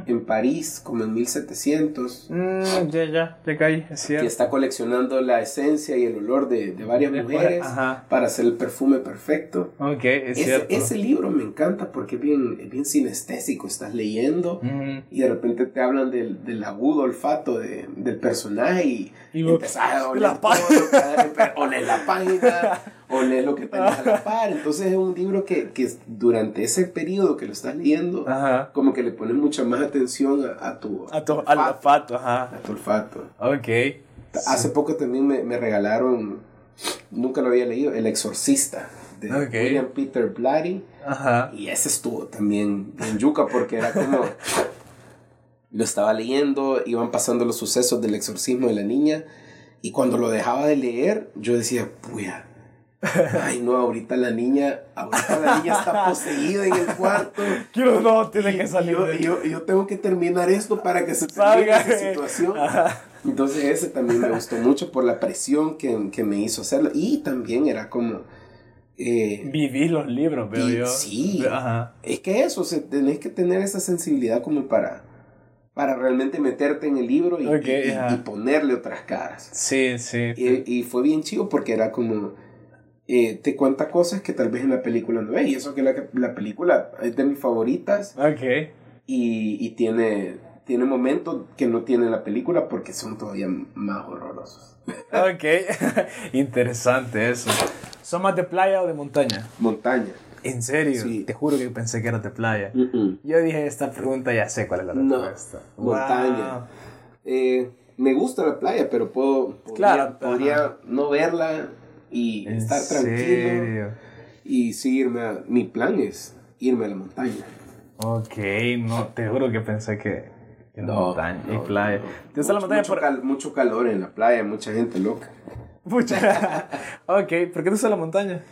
Speaker 2: en París como en 1700
Speaker 1: Mm, ya, ya, ya caí, es cierto.
Speaker 2: que está coleccionando la esencia y el olor de, de varias
Speaker 1: De
Speaker 2: mujeres
Speaker 1: Ajá.
Speaker 2: para hacer el perfume perfecto.
Speaker 1: Ok, es
Speaker 2: Ese,
Speaker 1: cierto.
Speaker 2: ese libro me encanta porque es bien, es bien sinestésico. Estás leyendo
Speaker 1: Ujú.
Speaker 2: y de repente te hablan del, del agudo olfato de- del personaje y,
Speaker 1: Y
Speaker 2: empezás a oler
Speaker 1: la
Speaker 2: todo oler la página, oler lo que tenés a la par. Entonces es un libro que, que durante ese periodo que lo estás leyendo,
Speaker 1: Ajá.
Speaker 2: como que le pones mucha más atención a, a tu,
Speaker 1: A tu, al olfato, ajá.
Speaker 2: a tu olfato.
Speaker 1: Ok.
Speaker 2: Hace poco también me, me regalaron, nunca lo había leído, El Exorcista de
Speaker 1: Ok.
Speaker 2: William Peter Blatty.
Speaker 1: Ajá.
Speaker 2: Y ese estuvo también en yuca porque era como... lo estaba leyendo, iban pasando los sucesos del exorcismo de la niña y cuando lo dejaba de leer yo decía, puya, ay no, ahorita la niña, ahorita la niña está poseída en el cuarto.
Speaker 1: Quiero no, tiene
Speaker 2: Y-
Speaker 1: que salir.
Speaker 2: yo,
Speaker 1: de-
Speaker 2: yo, yo tengo que terminar esto para que se
Speaker 1: Salga.
Speaker 2: esa situación.
Speaker 1: Ajá.
Speaker 2: Entonces ese también me gustó mucho por la presión que, que me hizo hacerlo. Y también era como... eh,
Speaker 1: Viví los libros, veo yo.
Speaker 2: sí.
Speaker 1: Ajá.
Speaker 2: es que eso, o sea, tenés que tener esa sensibilidad como para, para realmente meterte en el libro y, y- y- ponerle otras caras.
Speaker 1: Sí, sí.
Speaker 2: Y, y fue bien chido porque era como... eh, te cuenta cosas que tal vez en la película no ves. Y eso que la, la película es de mis favoritas
Speaker 1: Ok.
Speaker 2: y, y tiene, tiene momentos que no tiene la película porque son todavía más horrorosos.
Speaker 1: Ok. Interesante eso. ¿Son más de playa o de montaña?
Speaker 2: Montaña.
Speaker 1: ¿En serio?
Speaker 2: Sí.
Speaker 1: Te juro que pensé que era de playa. Yo dije, esta pregunta ya sé cuál es la
Speaker 2: No,
Speaker 1: respuesta.
Speaker 2: montaña.
Speaker 1: Wow.
Speaker 2: Eh, me gusta la playa, pero puedo podría,
Speaker 1: Claro,
Speaker 2: podría
Speaker 1: ajá.
Speaker 2: no verla y
Speaker 1: ¿En
Speaker 2: estar tranquilo.
Speaker 1: serio?
Speaker 2: Y sí irme a, mi plan es irme a la montaña.
Speaker 1: Ok, no, te juro que pensé que era
Speaker 2: No,
Speaker 1: montaña
Speaker 2: no,
Speaker 1: y playa.
Speaker 2: no.
Speaker 1: ¿Te gusta la
Speaker 2: Mucho-
Speaker 1: montaña
Speaker 2: mucho,
Speaker 1: por...?
Speaker 2: cal- mucho calor en la playa, mucha gente loca.
Speaker 1: Pucha. ok, ¿por qué te gusta la montaña?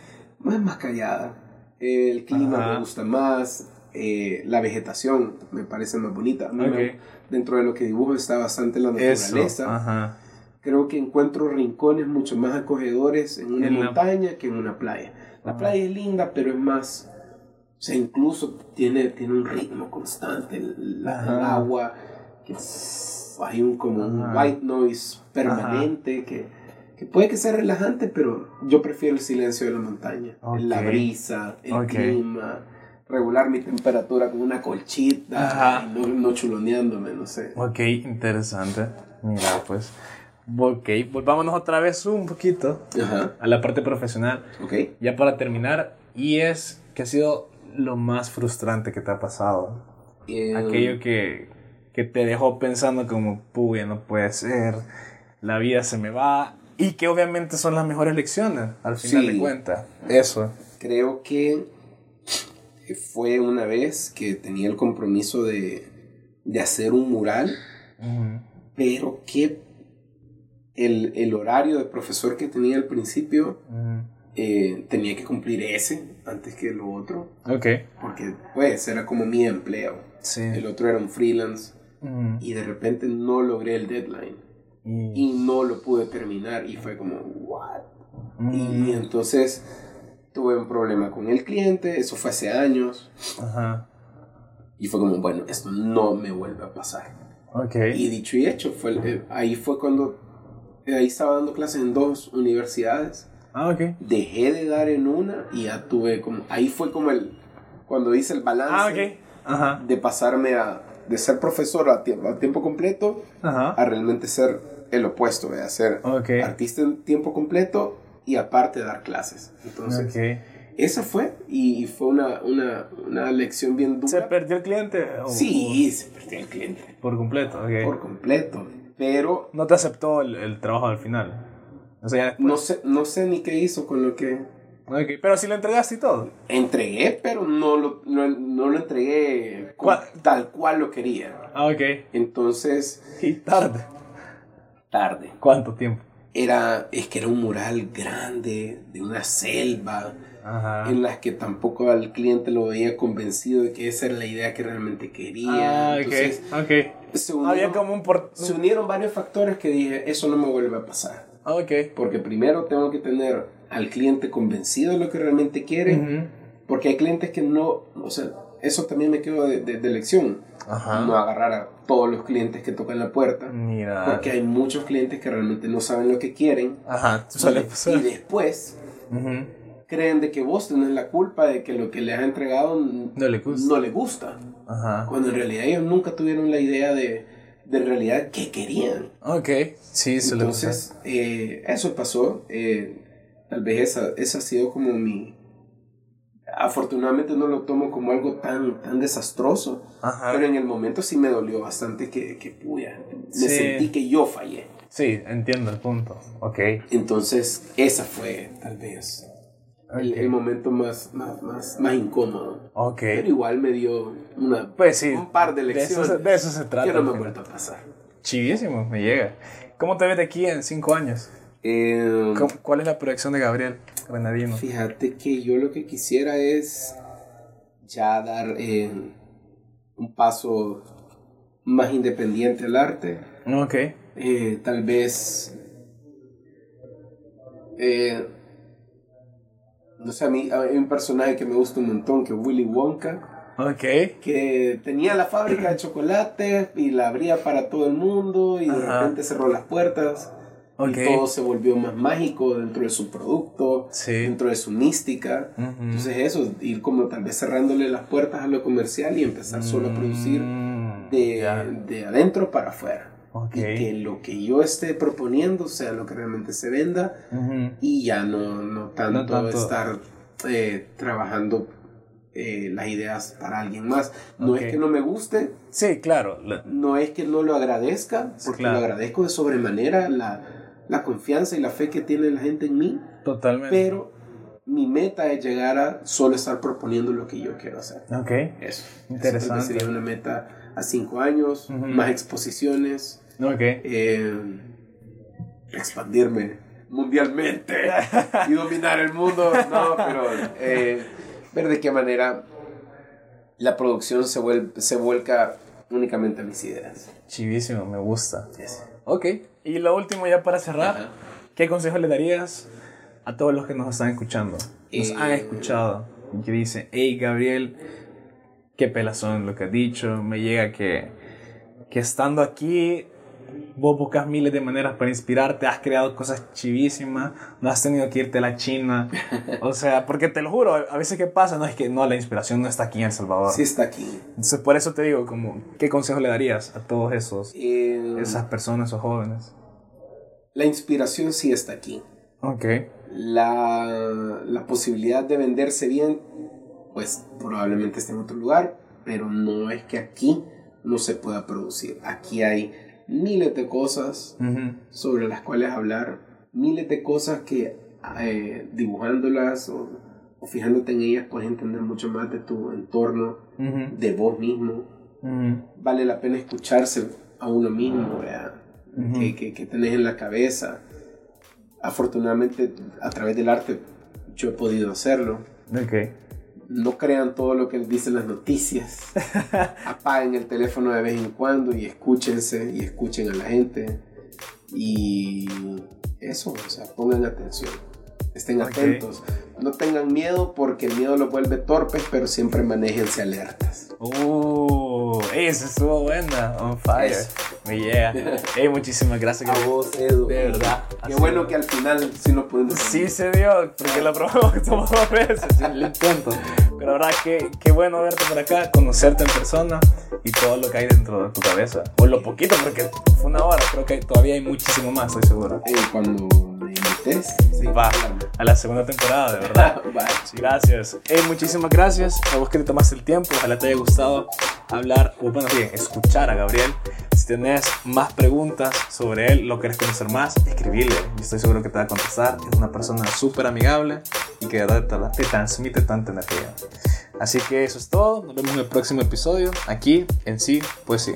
Speaker 2: Es más callada. El clima
Speaker 1: Ajá.
Speaker 2: me gusta más. eh, la vegetación me parece más bonita. Mí me- dentro de lo que dibujo está bastante la
Speaker 1: Eso.
Speaker 2: naturaleza.
Speaker 1: Ajá.
Speaker 2: Creo que encuentro rincones mucho más acogedores en una
Speaker 1: En la-
Speaker 2: montaña que en una playa. La
Speaker 1: Ajá.
Speaker 2: playa es linda, pero es más. O sea, incluso tiene, tiene un ritmo constante. El, la- el agua, que es- hay un como un
Speaker 1: Ajá.
Speaker 2: white noise permanente que, que puede que sea relajante, pero yo prefiero el silencio de la montaña. La
Speaker 1: Ok.
Speaker 2: brisa, el
Speaker 1: Ok.
Speaker 2: clima, regular mi temperatura con una colchita, y no, no chuloneándome, no sé.
Speaker 1: Ok, interesante. Mira, pues. Ok, volvámonos otra vez un poquito
Speaker 2: Ajá,
Speaker 1: a la parte profesional.
Speaker 2: ok.
Speaker 1: Ya para terminar, y es que ha sido lo más frustrante que te ha pasado.
Speaker 2: Eh,
Speaker 1: Aquello que, que te dejó pensando como, puya, no puede ser, la vida se me va. Y que obviamente son las mejores lecciones, al final
Speaker 2: Sí.
Speaker 1: de cuentas. Eso.
Speaker 2: Creo que fue una vez que tenía el compromiso de, de hacer un mural,
Speaker 1: Ujú.
Speaker 2: pero que el, el horario de profesor que tenía al principio
Speaker 1: Ujú.
Speaker 2: eh, tenía que cumplir ese antes que lo otro,
Speaker 1: Ok.
Speaker 2: porque pues era como mi empleo.
Speaker 1: Sí.
Speaker 2: El otro era un freelance
Speaker 1: Ujú.
Speaker 2: y de repente no logré el deadline. y no lo pude terminar y fue como, what?
Speaker 1: Mm.
Speaker 2: Y entonces tuve un problema con el cliente, eso fue hace años.
Speaker 1: Ajá.
Speaker 2: Y fue como, bueno, esto no me vuelve a pasar.
Speaker 1: Ok.
Speaker 2: Y dicho y hecho, fue, eh, ahí fue cuando, ahí estaba dando clases en dos universidades.
Speaker 1: Ah, ok.
Speaker 2: Dejé de dar en una y ya tuve como, ahí fue como el, cuando hice el balance
Speaker 1: Ah, ok. Ajá.
Speaker 2: de pasarme a, de ser profesor a tiempo, a tiempo completo
Speaker 1: Ajá.
Speaker 2: a realmente ser el opuesto, de ser
Speaker 1: Ok.
Speaker 2: artista en tiempo completo y aparte dar clases. Entonces,
Speaker 1: Ok.
Speaker 2: esa fue y fue una, una, una lección bien dura.
Speaker 1: ¿Se perdió el cliente?
Speaker 2: Sí, se perdió el cliente
Speaker 1: Por completo, ok.
Speaker 2: por completo. Pero
Speaker 1: No te aceptó el, el trabajo al final. O sea, ya después.
Speaker 2: no sé, no sé ni qué hizo con lo que
Speaker 1: Ok, Pero si lo entregaste y todo.
Speaker 2: entregué, pero no lo, no, no lo entregué tal cual lo quería.
Speaker 1: Ah, ok.
Speaker 2: Entonces,
Speaker 1: Y tarde.
Speaker 2: tarde.
Speaker 1: ¿Cuánto tiempo?
Speaker 2: Era, es que era un mural grande, de una selva,
Speaker 1: Ajá.
Speaker 2: en las que tampoco al cliente lo veía convencido de que esa era la idea que realmente quería.
Speaker 1: Ah,
Speaker 2: Entonces,
Speaker 1: ok.
Speaker 2: Se
Speaker 1: Había
Speaker 2: unieron,
Speaker 1: como un por...
Speaker 2: se unieron varios factores que dije, eso no me vuelve a pasar.
Speaker 1: Ah, Ok.
Speaker 2: Porque primero tengo que tener al cliente convencido de lo que realmente quiere,
Speaker 1: Ujú.
Speaker 2: porque hay clientes que no, o sea, eso también me quedó de, de- de lección.
Speaker 1: Ajá.
Speaker 2: No agarrar a todos los clientes que tocan la puerta,
Speaker 1: Mira.
Speaker 2: porque hay muchos clientes que realmente no saben lo que quieren.
Speaker 1: Ajá.
Speaker 2: y, y después
Speaker 1: Ujú.
Speaker 2: Creen de que vos tenés la culpa de que lo que les has entregado
Speaker 1: No le gusta.
Speaker 2: no les gusta.
Speaker 1: Ajá.
Speaker 2: Cuando en realidad ellos nunca tuvieron la idea de, de realidad qué querían.
Speaker 1: Ok. Sí, pasar.
Speaker 2: Entonces, eh, eso pasó. eh, tal vez esa, esa ha sido como mi... Afortunadamente no lo tomo como algo tan, tan desastroso,
Speaker 1: Ajá.
Speaker 2: pero en el momento sí me dolió bastante que, que puya, me
Speaker 1: Sí.
Speaker 2: sentí que yo fallé.
Speaker 1: Sí, entiendo el punto. Ok.
Speaker 2: Entonces, esa fue tal vez el, el momento más, más, más, más incómodo.
Speaker 1: Ok.
Speaker 2: Pero igual me dio una,
Speaker 1: Pues sí.
Speaker 2: un par de
Speaker 1: De eso,
Speaker 2: lecciones
Speaker 1: de eso se trata.
Speaker 2: que no me
Speaker 1: final.
Speaker 2: vuelto a pasar.
Speaker 1: Chivísimo, me llega. ¿Cómo te ves de aquí en cinco años?
Speaker 2: Eh,
Speaker 1: ¿Cómo- ¿Cuál es la proyección de Gabriel Granadino?
Speaker 2: Fíjate que yo lo que quisiera es ya dar eh, un paso más independiente al arte.
Speaker 1: Ok.
Speaker 2: Eh, tal vez... eh, no sé, a mí hay un personaje que me gusta un montón, que es Willy Wonka,
Speaker 1: Ok.
Speaker 2: que tenía la fábrica de chocolate y la abría para todo el mundo y de repente cerró las puertas.
Speaker 1: Ok.
Speaker 2: Y todo se volvió más mágico dentro de su producto,
Speaker 1: Sí.
Speaker 2: dentro de su mística.
Speaker 1: Ujú.
Speaker 2: Entonces eso, ir como tal vez cerrándole las puertas a lo comercial y empezar solo a producir
Speaker 1: Mm,
Speaker 2: de, de adentro para afuera.
Speaker 1: Ok.
Speaker 2: Y que lo que yo esté proponiendo sea lo que realmente se venda
Speaker 1: Ujú.
Speaker 2: y ya no, no, tanto,
Speaker 1: No tanto.
Speaker 2: estar eh, trabajando eh, las ideas para alguien más. No
Speaker 1: Ok.
Speaker 2: es que no me guste,
Speaker 1: Sí, claro. la-
Speaker 2: no es que no lo agradezca, porque
Speaker 1: claro.
Speaker 2: lo agradezco de sobremanera la, la confianza y la fe que tiene la gente en mí,
Speaker 1: Totalmente.
Speaker 2: pero mi meta es llegar a solo estar proponiendo lo que yo quiero hacer.
Speaker 1: Ok.
Speaker 2: Eso.
Speaker 1: Interesante.
Speaker 2: Eso sería una meta a cinco años,
Speaker 1: Ujú.
Speaker 2: más exposiciones,
Speaker 1: Ok.
Speaker 2: eh, expandirme mundialmente y dominar el mundo. No, pero eh, ver de qué manera la producción se, vuel- se vuelca únicamente a mis ideas.
Speaker 1: Chivísimo, me gusta.
Speaker 2: Yes.
Speaker 1: Ok. Y lo último ya para cerrar.
Speaker 2: Ajá.
Speaker 1: ¿Qué consejo le darías a todos los que nos están escuchando? Nos
Speaker 2: Eh,
Speaker 1: han escuchado. Y que dicen, hey Gabriel, qué pelazón lo que has dicho. Me llega que, que estando aquí, vos buscas miles de maneras para inspirarte. Has creado cosas chivísimas. No has tenido que irte a la China. O sea, porque te lo juro, a veces que pasa, no es que no, la inspiración no está aquí en El Salvador.
Speaker 2: Sí está aquí.
Speaker 1: Entonces, por eso te digo, como, ¿qué consejo le darías a todos esos,
Speaker 2: Eh,
Speaker 1: esas personas o jóvenes?
Speaker 2: la inspiración sí está aquí.
Speaker 1: Ok.
Speaker 2: La, la posibilidad de venderse bien, pues probablemente esté en otro lugar, pero no es que aquí no se pueda producir. Aquí hay miles de cosas sobre las cuales hablar, miles de cosas que eh, dibujándolas o, o fijándote en ellas puedes entender mucho más de tu entorno, de vos mismo. Vale la pena escucharse a uno mismo.
Speaker 1: Ujú.
Speaker 2: que, que, que tenés en la cabeza. Afortunadamente, a través del arte, yo he podido hacerlo.
Speaker 1: Ok.
Speaker 2: No crean todo lo que dicen las noticias. Apaguen el teléfono de vez en cuando y escúchense y escuchen a la gente. Y eso, o sea, pongan atención. Estén atentos. No tengan miedo porque el miedo los vuelve torpes, pero siempre manéjense alertas.
Speaker 1: Uh, esa estuvo buena. On fire. Me llega. Hey, muchísimas gracias.
Speaker 2: A vos, Edu.
Speaker 1: De verdad.
Speaker 2: Qué bueno que al final sí nos pudimos.
Speaker 1: Sí se dio, porque la probamos como dos veces. Lo intento. Pero la verdad que qué bueno verte por acá, conocerte en persona y todo lo que hay dentro de tu cabeza. O lo poquito, porque fue una hora. Creo que todavía hay muchísimo más, estoy seguro.
Speaker 2: Eh, cuando sí,
Speaker 1: Va a la segunda temporada, de verdad. Sí, gracias. Hey, muchísimas gracias a vos que te tomaste el tiempo. Ojalá te haya gustado hablar, o bueno, bien, escuchar a Gabriel. Si tenés más preguntas sobre él, lo querés conocer más, escribile. Yo estoy seguro que te va a contestar. Es una persona súper amigable y que de verdad te, te transmite tanta energía. Así que eso es todo. Nos vemos en el próximo episodio aquí en Sí, pues sí.